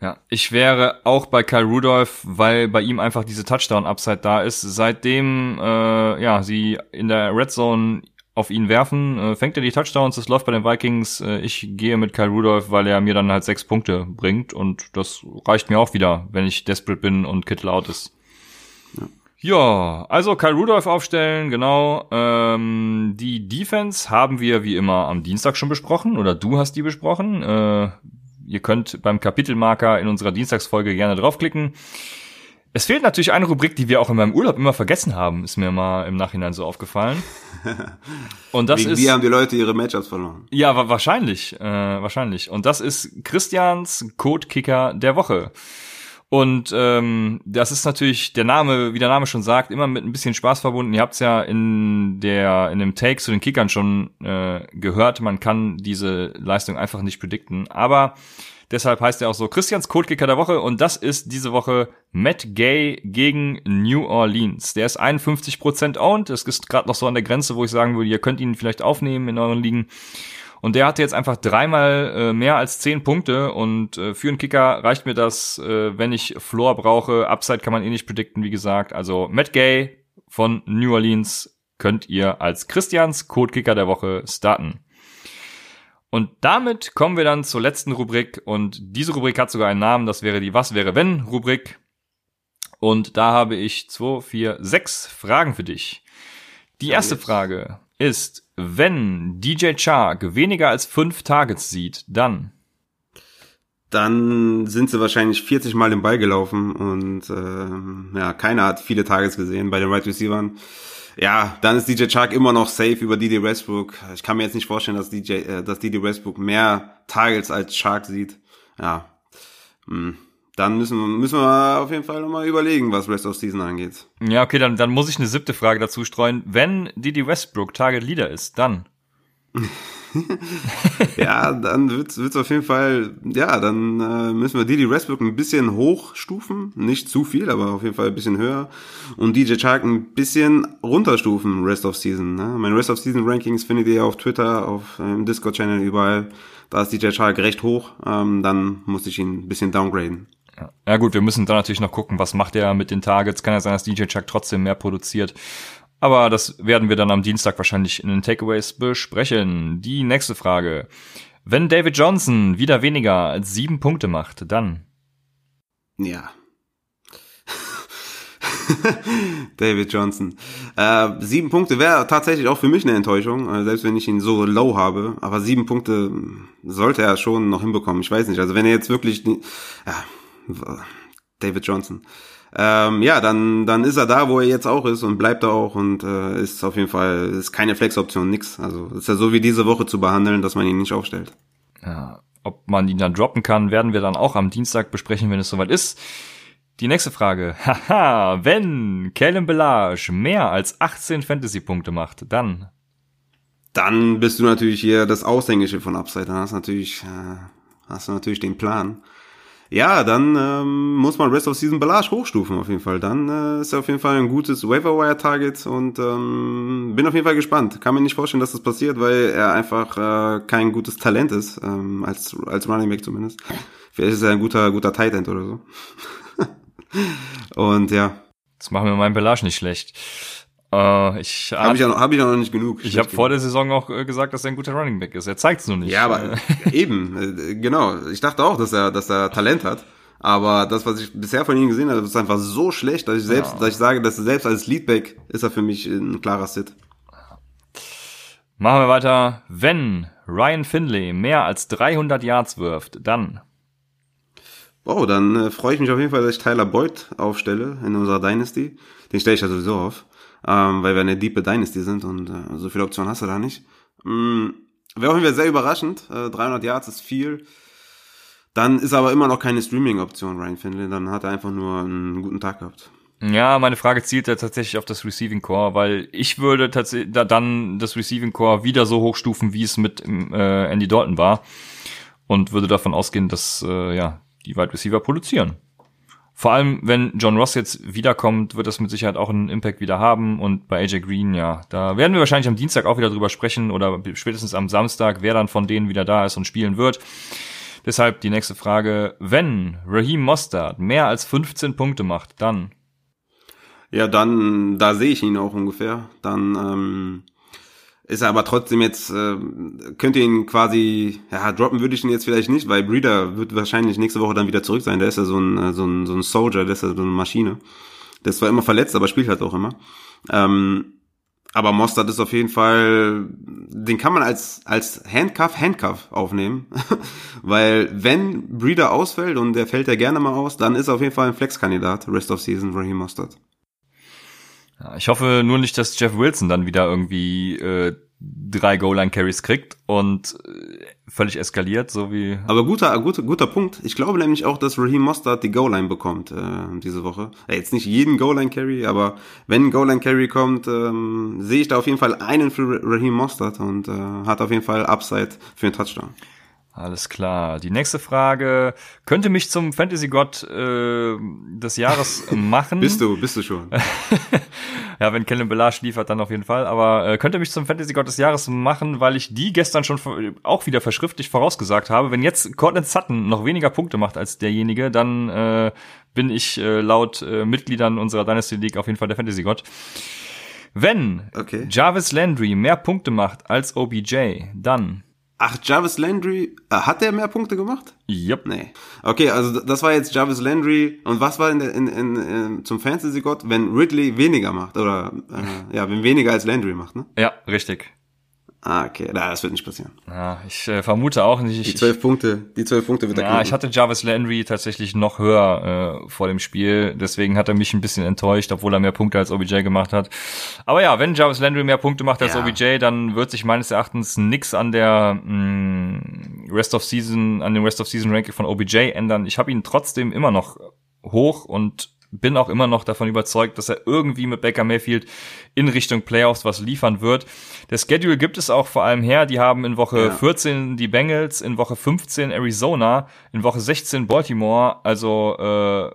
Ja, ich wäre auch bei Kyle Rudolph, weil bei ihm einfach diese Touchdown-Upside da ist. Seitdem äh, ja sie in der Red Zone auf ihn werfen, äh, fängt er die Touchdowns, das läuft bei den Vikings. Äh, ich gehe mit Kyle Rudolph, weil er mir dann halt sechs Punkte bringt und das reicht mir auch wieder, wenn ich desperate bin und Kittel out ist. Ja. Ja, also Kyle Rudolph aufstellen, genau. Ähm, die Defense haben wir wie immer am Dienstag schon besprochen oder du hast die besprochen. Äh, Ihr könnt beim Kapitelmarker in unserer Dienstagsfolge gerne draufklicken. Es fehlt natürlich eine Rubrik, die wir auch in meinem Urlaub immer vergessen haben, ist mir mal im Nachhinein so aufgefallen. Und das Wegen ist. Wie haben die Leute ihre Matchups verloren? Ja, wahrscheinlich, äh, wahrscheinlich. Und das ist Christians Codekicker der Woche. Und ähm, das ist natürlich der Name, wie der Name schon sagt, immer mit ein bisschen Spaß verbunden. Ihr habt es ja in der in dem Take zu den Kickern schon äh, gehört. Man kann diese Leistung einfach nicht predikten. Aber deshalb heißt er auch so Christians Codekicker der Woche. Und das ist diese Woche Matt Gay gegen New Orleans. Der ist 51% owned. Das ist gerade noch so an der Grenze, wo ich sagen würde, ihr könnt ihn vielleicht aufnehmen in euren Ligen. Und der hatte jetzt einfach dreimal äh, mehr als zehn Punkte und äh, für einen Kicker reicht mir das, äh, wenn ich Floor brauche. Upside kann man eh nicht predikten, wie gesagt. Also Matt Gay von New Orleans könnt ihr als Christians Codekicker der Woche starten. Und damit kommen wir dann zur letzten Rubrik und diese Rubrik hat sogar einen Namen, das wäre die Was wäre wenn Rubrik. Und da habe ich zwei, vier, sechs Fragen für dich. Die erste Frage ist, wenn DJ Chark weniger als fünf Targets sieht, dann dann sind sie wahrscheinlich 40 Mal den Ball gelaufen und äh, ja, keiner hat viele Targets gesehen bei den Right Receivern. Ja, dann ist DJ Chark immer noch safe über DJ Westbrook. Ich kann mir jetzt nicht vorstellen, dass DJ, äh, dass DJ Westbrook mehr Targets als Chark sieht. Ja, hm dann müssen, müssen wir auf jeden Fall nochmal überlegen, was Rest of Season angeht. Ja, okay, dann, dann muss ich eine siebte Frage dazu streuen. Wenn Didi Westbrook Target Leader ist, dann? ja, dann wird's, wird's auf jeden Fall, ja, dann äh, müssen wir Didi Westbrook ein bisschen hochstufen, nicht zu viel, aber auf jeden Fall ein bisschen höher und DJ Chark ein bisschen runterstufen Rest of Season. Ne? Meine Rest of Season Rankings findet ihr auf Twitter, auf im Discord Channel überall. Da ist DJ Chark recht hoch, ähm, dann muss ich ihn ein bisschen downgraden. Ja. ja gut, wir müssen dann natürlich noch gucken, was macht er mit den Targets. Kann ja sein, dass DJ Chuck trotzdem mehr produziert. Aber das werden wir dann am Dienstag wahrscheinlich in den Takeaways besprechen. Die nächste Frage. Wenn David Johnson wieder weniger als sieben Punkte macht, dann? Ja. David Johnson. Äh, sieben Punkte wäre tatsächlich auch für mich eine Enttäuschung, äh, selbst wenn ich ihn so low habe. Aber sieben Punkte sollte er schon noch hinbekommen. Ich weiß nicht. Also wenn er jetzt wirklich, ja, David Johnson. Ähm, ja, dann, dann ist er da, wo er jetzt auch ist und bleibt da auch und äh, ist auf jeden Fall, ist keine Flex-Option, nix. Also ist ja so wie diese Woche zu behandeln, dass man ihn nicht aufstellt. Ja, ob man ihn dann droppen kann, werden wir dann auch am Dienstag besprechen, wenn es soweit ist. Die nächste Frage. Haha, wenn Kellen Belage mehr als 18 Fantasy-Punkte macht, dann? Dann bist du natürlich hier das Aushängeschiff von Upside. Dann hast du natürlich, äh, hast du natürlich den Plan. Ja, dann ähm, muss man Rest of Season Belage hochstufen auf jeden Fall. Dann äh, ist er auf jeden Fall ein gutes Waiver Target und ähm, bin auf jeden Fall gespannt. Kann mir nicht vorstellen, dass das passiert, weil er einfach äh, kein gutes Talent ist ähm, als als Running Back zumindest. Vielleicht ist er ein guter guter Tight End oder so. und ja. Das machen wir meinen Belage nicht schlecht. Uh, ich habe ich, auch, hab ich auch noch nicht genug. Ich habe vor der Saison auch äh, gesagt, dass er ein guter Running Back ist. Er zeigt es nur nicht. Ja, aber eben, äh, genau. Ich dachte auch, dass er, dass er Talent hat. Aber das, was ich bisher von ihm gesehen habe, ist einfach so schlecht, dass ich selbst, ja. dass ich sage, dass er selbst als Leadback ist er für mich ein klarer Sit. Machen wir weiter. Wenn Ryan Finley mehr als 300 Yards wirft, dann. Oh, dann äh, freue ich mich auf jeden Fall, dass ich Tyler Boyd aufstelle in unserer Dynasty. Den stelle ich ja sowieso auf, ähm, weil wir eine diepe Dynasty sind und äh, so viele Optionen hast du da nicht. Mm, Wäre auf jeden Fall sehr überraschend. Äh, 300 Yards ist viel. Dann ist aber immer noch keine Streaming-Option, Ryan Finley. Dann hat er einfach nur einen guten Tag gehabt. Ja, meine Frage zielt ja tatsächlich auf das Receiving Core, weil ich würde tatsächlich da dann das Receiving Core wieder so hochstufen, wie es mit äh, Andy Dalton war und würde davon ausgehen, dass äh, ja die Wide Receiver produzieren. Vor allem, wenn John Ross jetzt wiederkommt, wird das mit Sicherheit auch einen Impact wieder haben. Und bei AJ Green, ja, da werden wir wahrscheinlich am Dienstag auch wieder drüber sprechen oder spätestens am Samstag, wer dann von denen wieder da ist und spielen wird. Deshalb die nächste Frage. Wenn Raheem Mostard mehr als 15 Punkte macht, dann? Ja, dann, da sehe ich ihn auch ungefähr. Dann ähm, ist er aber trotzdem jetzt, äh, könnt ihr ihn quasi, ja, droppen würde ich ihn jetzt vielleicht nicht, weil Breeder wird wahrscheinlich nächste Woche dann wieder zurück sein. Der ist ja so ein, äh, so ein, so ein Soldier, der ist ja so eine Maschine. Der ist zwar immer verletzt, aber spielt halt auch immer. Ähm, aber Mostert ist auf jeden Fall, den kann man als, als Handcuff, Handcuff aufnehmen. Weil wenn Breeder ausfällt, und der fällt ja gerne mal aus, dann ist er auf jeden Fall ein Flexkandidat, Rest of Season, Raheem Mostert. Ich hoffe nur nicht, dass Jeff Wilson dann wieder irgendwie äh, drei Goal-Line-Carries kriegt und äh, völlig eskaliert, so wie. Aber guter, guter, guter Punkt. Ich glaube nämlich auch, dass Raheem Mostert die Goal-Line bekommt äh, diese Woche. Ja, jetzt nicht jeden Goal-Line-Carry, aber wenn ein Goal-Line-Carry kommt, ähm, sehe ich da auf jeden Fall einen für Raheem Mostert und äh, hat auf jeden Fall Upside für einen Touchdown. Alles klar. Die nächste Frage könnte mich zum Fantasy-Gott äh, des Jahres machen. bist du, bist du schon. ja, wenn Kellen Belage liefert, dann auf jeden Fall. Aber äh, könnte mich zum Fantasy-Gott des Jahres machen, weil ich die gestern schon auch wieder verschriftlich vorausgesagt habe. Wenn jetzt Cortland Sutton noch weniger Punkte macht als derjenige, dann äh, bin ich äh, laut äh, Mitgliedern unserer Dynasty League auf jeden Fall der Fantasy-Gott. Wenn okay. Jarvis Landry mehr Punkte macht als OBJ, dann Ach, Jarvis Landry, äh, hat der mehr Punkte gemacht? Yep. Nee. Okay, also das war jetzt Jarvis Landry. Und was war in, der, in, in, in zum Fantasy-Gott, wenn Ridley weniger macht? Oder äh, ja, wenn weniger als Landry macht, ne? Ja, richtig. Ah, okay. Na, das wird nicht passieren. Ja, ich äh, vermute auch nicht. Die zwölf Punkte, die zwölf Punkte wird er Ja, ich hatte Jarvis Landry tatsächlich noch höher äh, vor dem Spiel. Deswegen hat er mich ein bisschen enttäuscht, obwohl er mehr Punkte als OBJ gemacht hat. Aber ja, wenn Jarvis Landry mehr Punkte macht als ja. OBJ, dann wird sich meines Erachtens nix an der mh, mm, Rest of Season, an dem Rest of Season Ranking von OBJ ändern. Ich habe ihn trotzdem immer noch hoch und bin auch immer noch davon überzeugt, dass er irgendwie mit Baker Mayfield in Richtung Playoffs was liefern wird. Der Schedule gibt es auch vor allem her. Die haben in Woche ja. 14 die Bengals, in Woche 15 Arizona, in Woche 16 Baltimore. Also äh,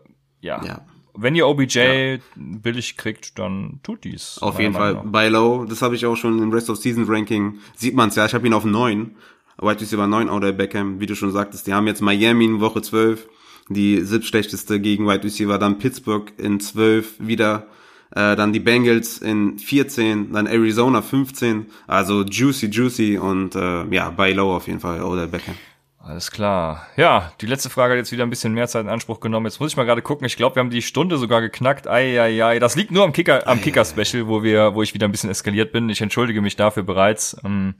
ja. ja. Wenn ihr OBJ ja. billig kriegt, dann tut dies. Auf jeden Fall. Bei Low, das habe ich auch schon im Rest of Season Ranking, sieht man es ja. Ich habe ihn auf 9. White Receiver 9 oder Beckham, wie du schon sagtest. Die haben jetzt Miami in Woche 12 die siebtschlechteste gegen Wide Receiver, dann Pittsburgh in 12 wieder, äh, dann die Bengals in 14, dann Arizona 15, also juicy, juicy und äh, ja, bei low auf jeden Fall, oder Beckham. Alles klar. Ja, die letzte Frage hat jetzt wieder ein bisschen mehr Zeit in Anspruch genommen. Jetzt muss ich mal gerade gucken. Ich glaube, wir haben die Stunde sogar geknackt. Eieiei. Das liegt nur am Kicker, am Kicker-Special, wo wir, wo ich wieder ein bisschen eskaliert bin. Ich entschuldige mich dafür bereits. Ähm,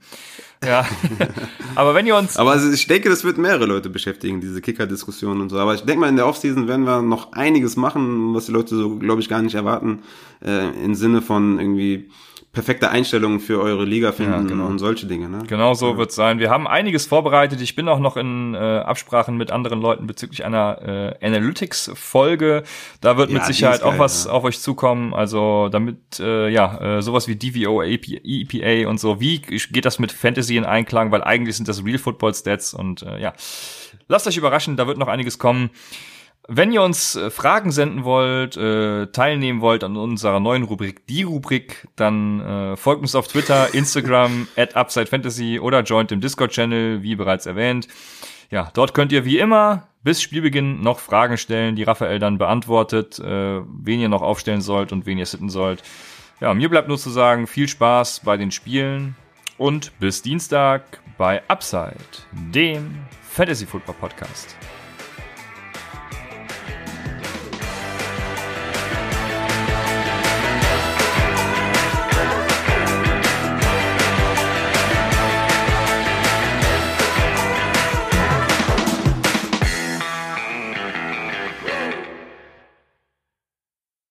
ja. Aber wenn ihr uns. Aber also ich denke, das wird mehrere Leute beschäftigen, diese Kicker-Diskussion und so. Aber ich denke mal, in der Offseason werden wir noch einiges machen, was die Leute so, glaube ich, gar nicht erwarten. Äh, Im Sinne von irgendwie perfekte Einstellungen für eure Liga finden ja, genau. und solche Dinge. Ne? Genau so ja. wird sein. Wir haben einiges vorbereitet. Ich bin auch noch in äh, Absprachen mit anderen Leuten bezüglich einer äh, Analytics-Folge. Da wird ja, mit Sicherheit geil, auch was auf euch zukommen. Also damit, äh, ja, äh, sowas wie DVO, EPA und so. Wie geht das mit Fantasy in Einklang? Weil eigentlich sind das Real Football Stats und äh, ja. Lasst euch überraschen, da wird noch einiges kommen. Wenn ihr uns äh, Fragen senden wollt, äh, teilnehmen wollt an unserer neuen Rubrik, die Rubrik, dann äh, folgt uns auf Twitter, Instagram, at UpsideFantasy oder joint dem Discord-Channel, wie bereits erwähnt. Ja, dort könnt ihr wie immer bis Spielbeginn noch Fragen stellen, die Raphael dann beantwortet, äh, wen ihr noch aufstellen sollt und wen ihr sitten sollt. Ja, mir bleibt nur zu sagen, viel Spaß bei den Spielen und bis Dienstag bei Upside, dem Fantasy Football Podcast.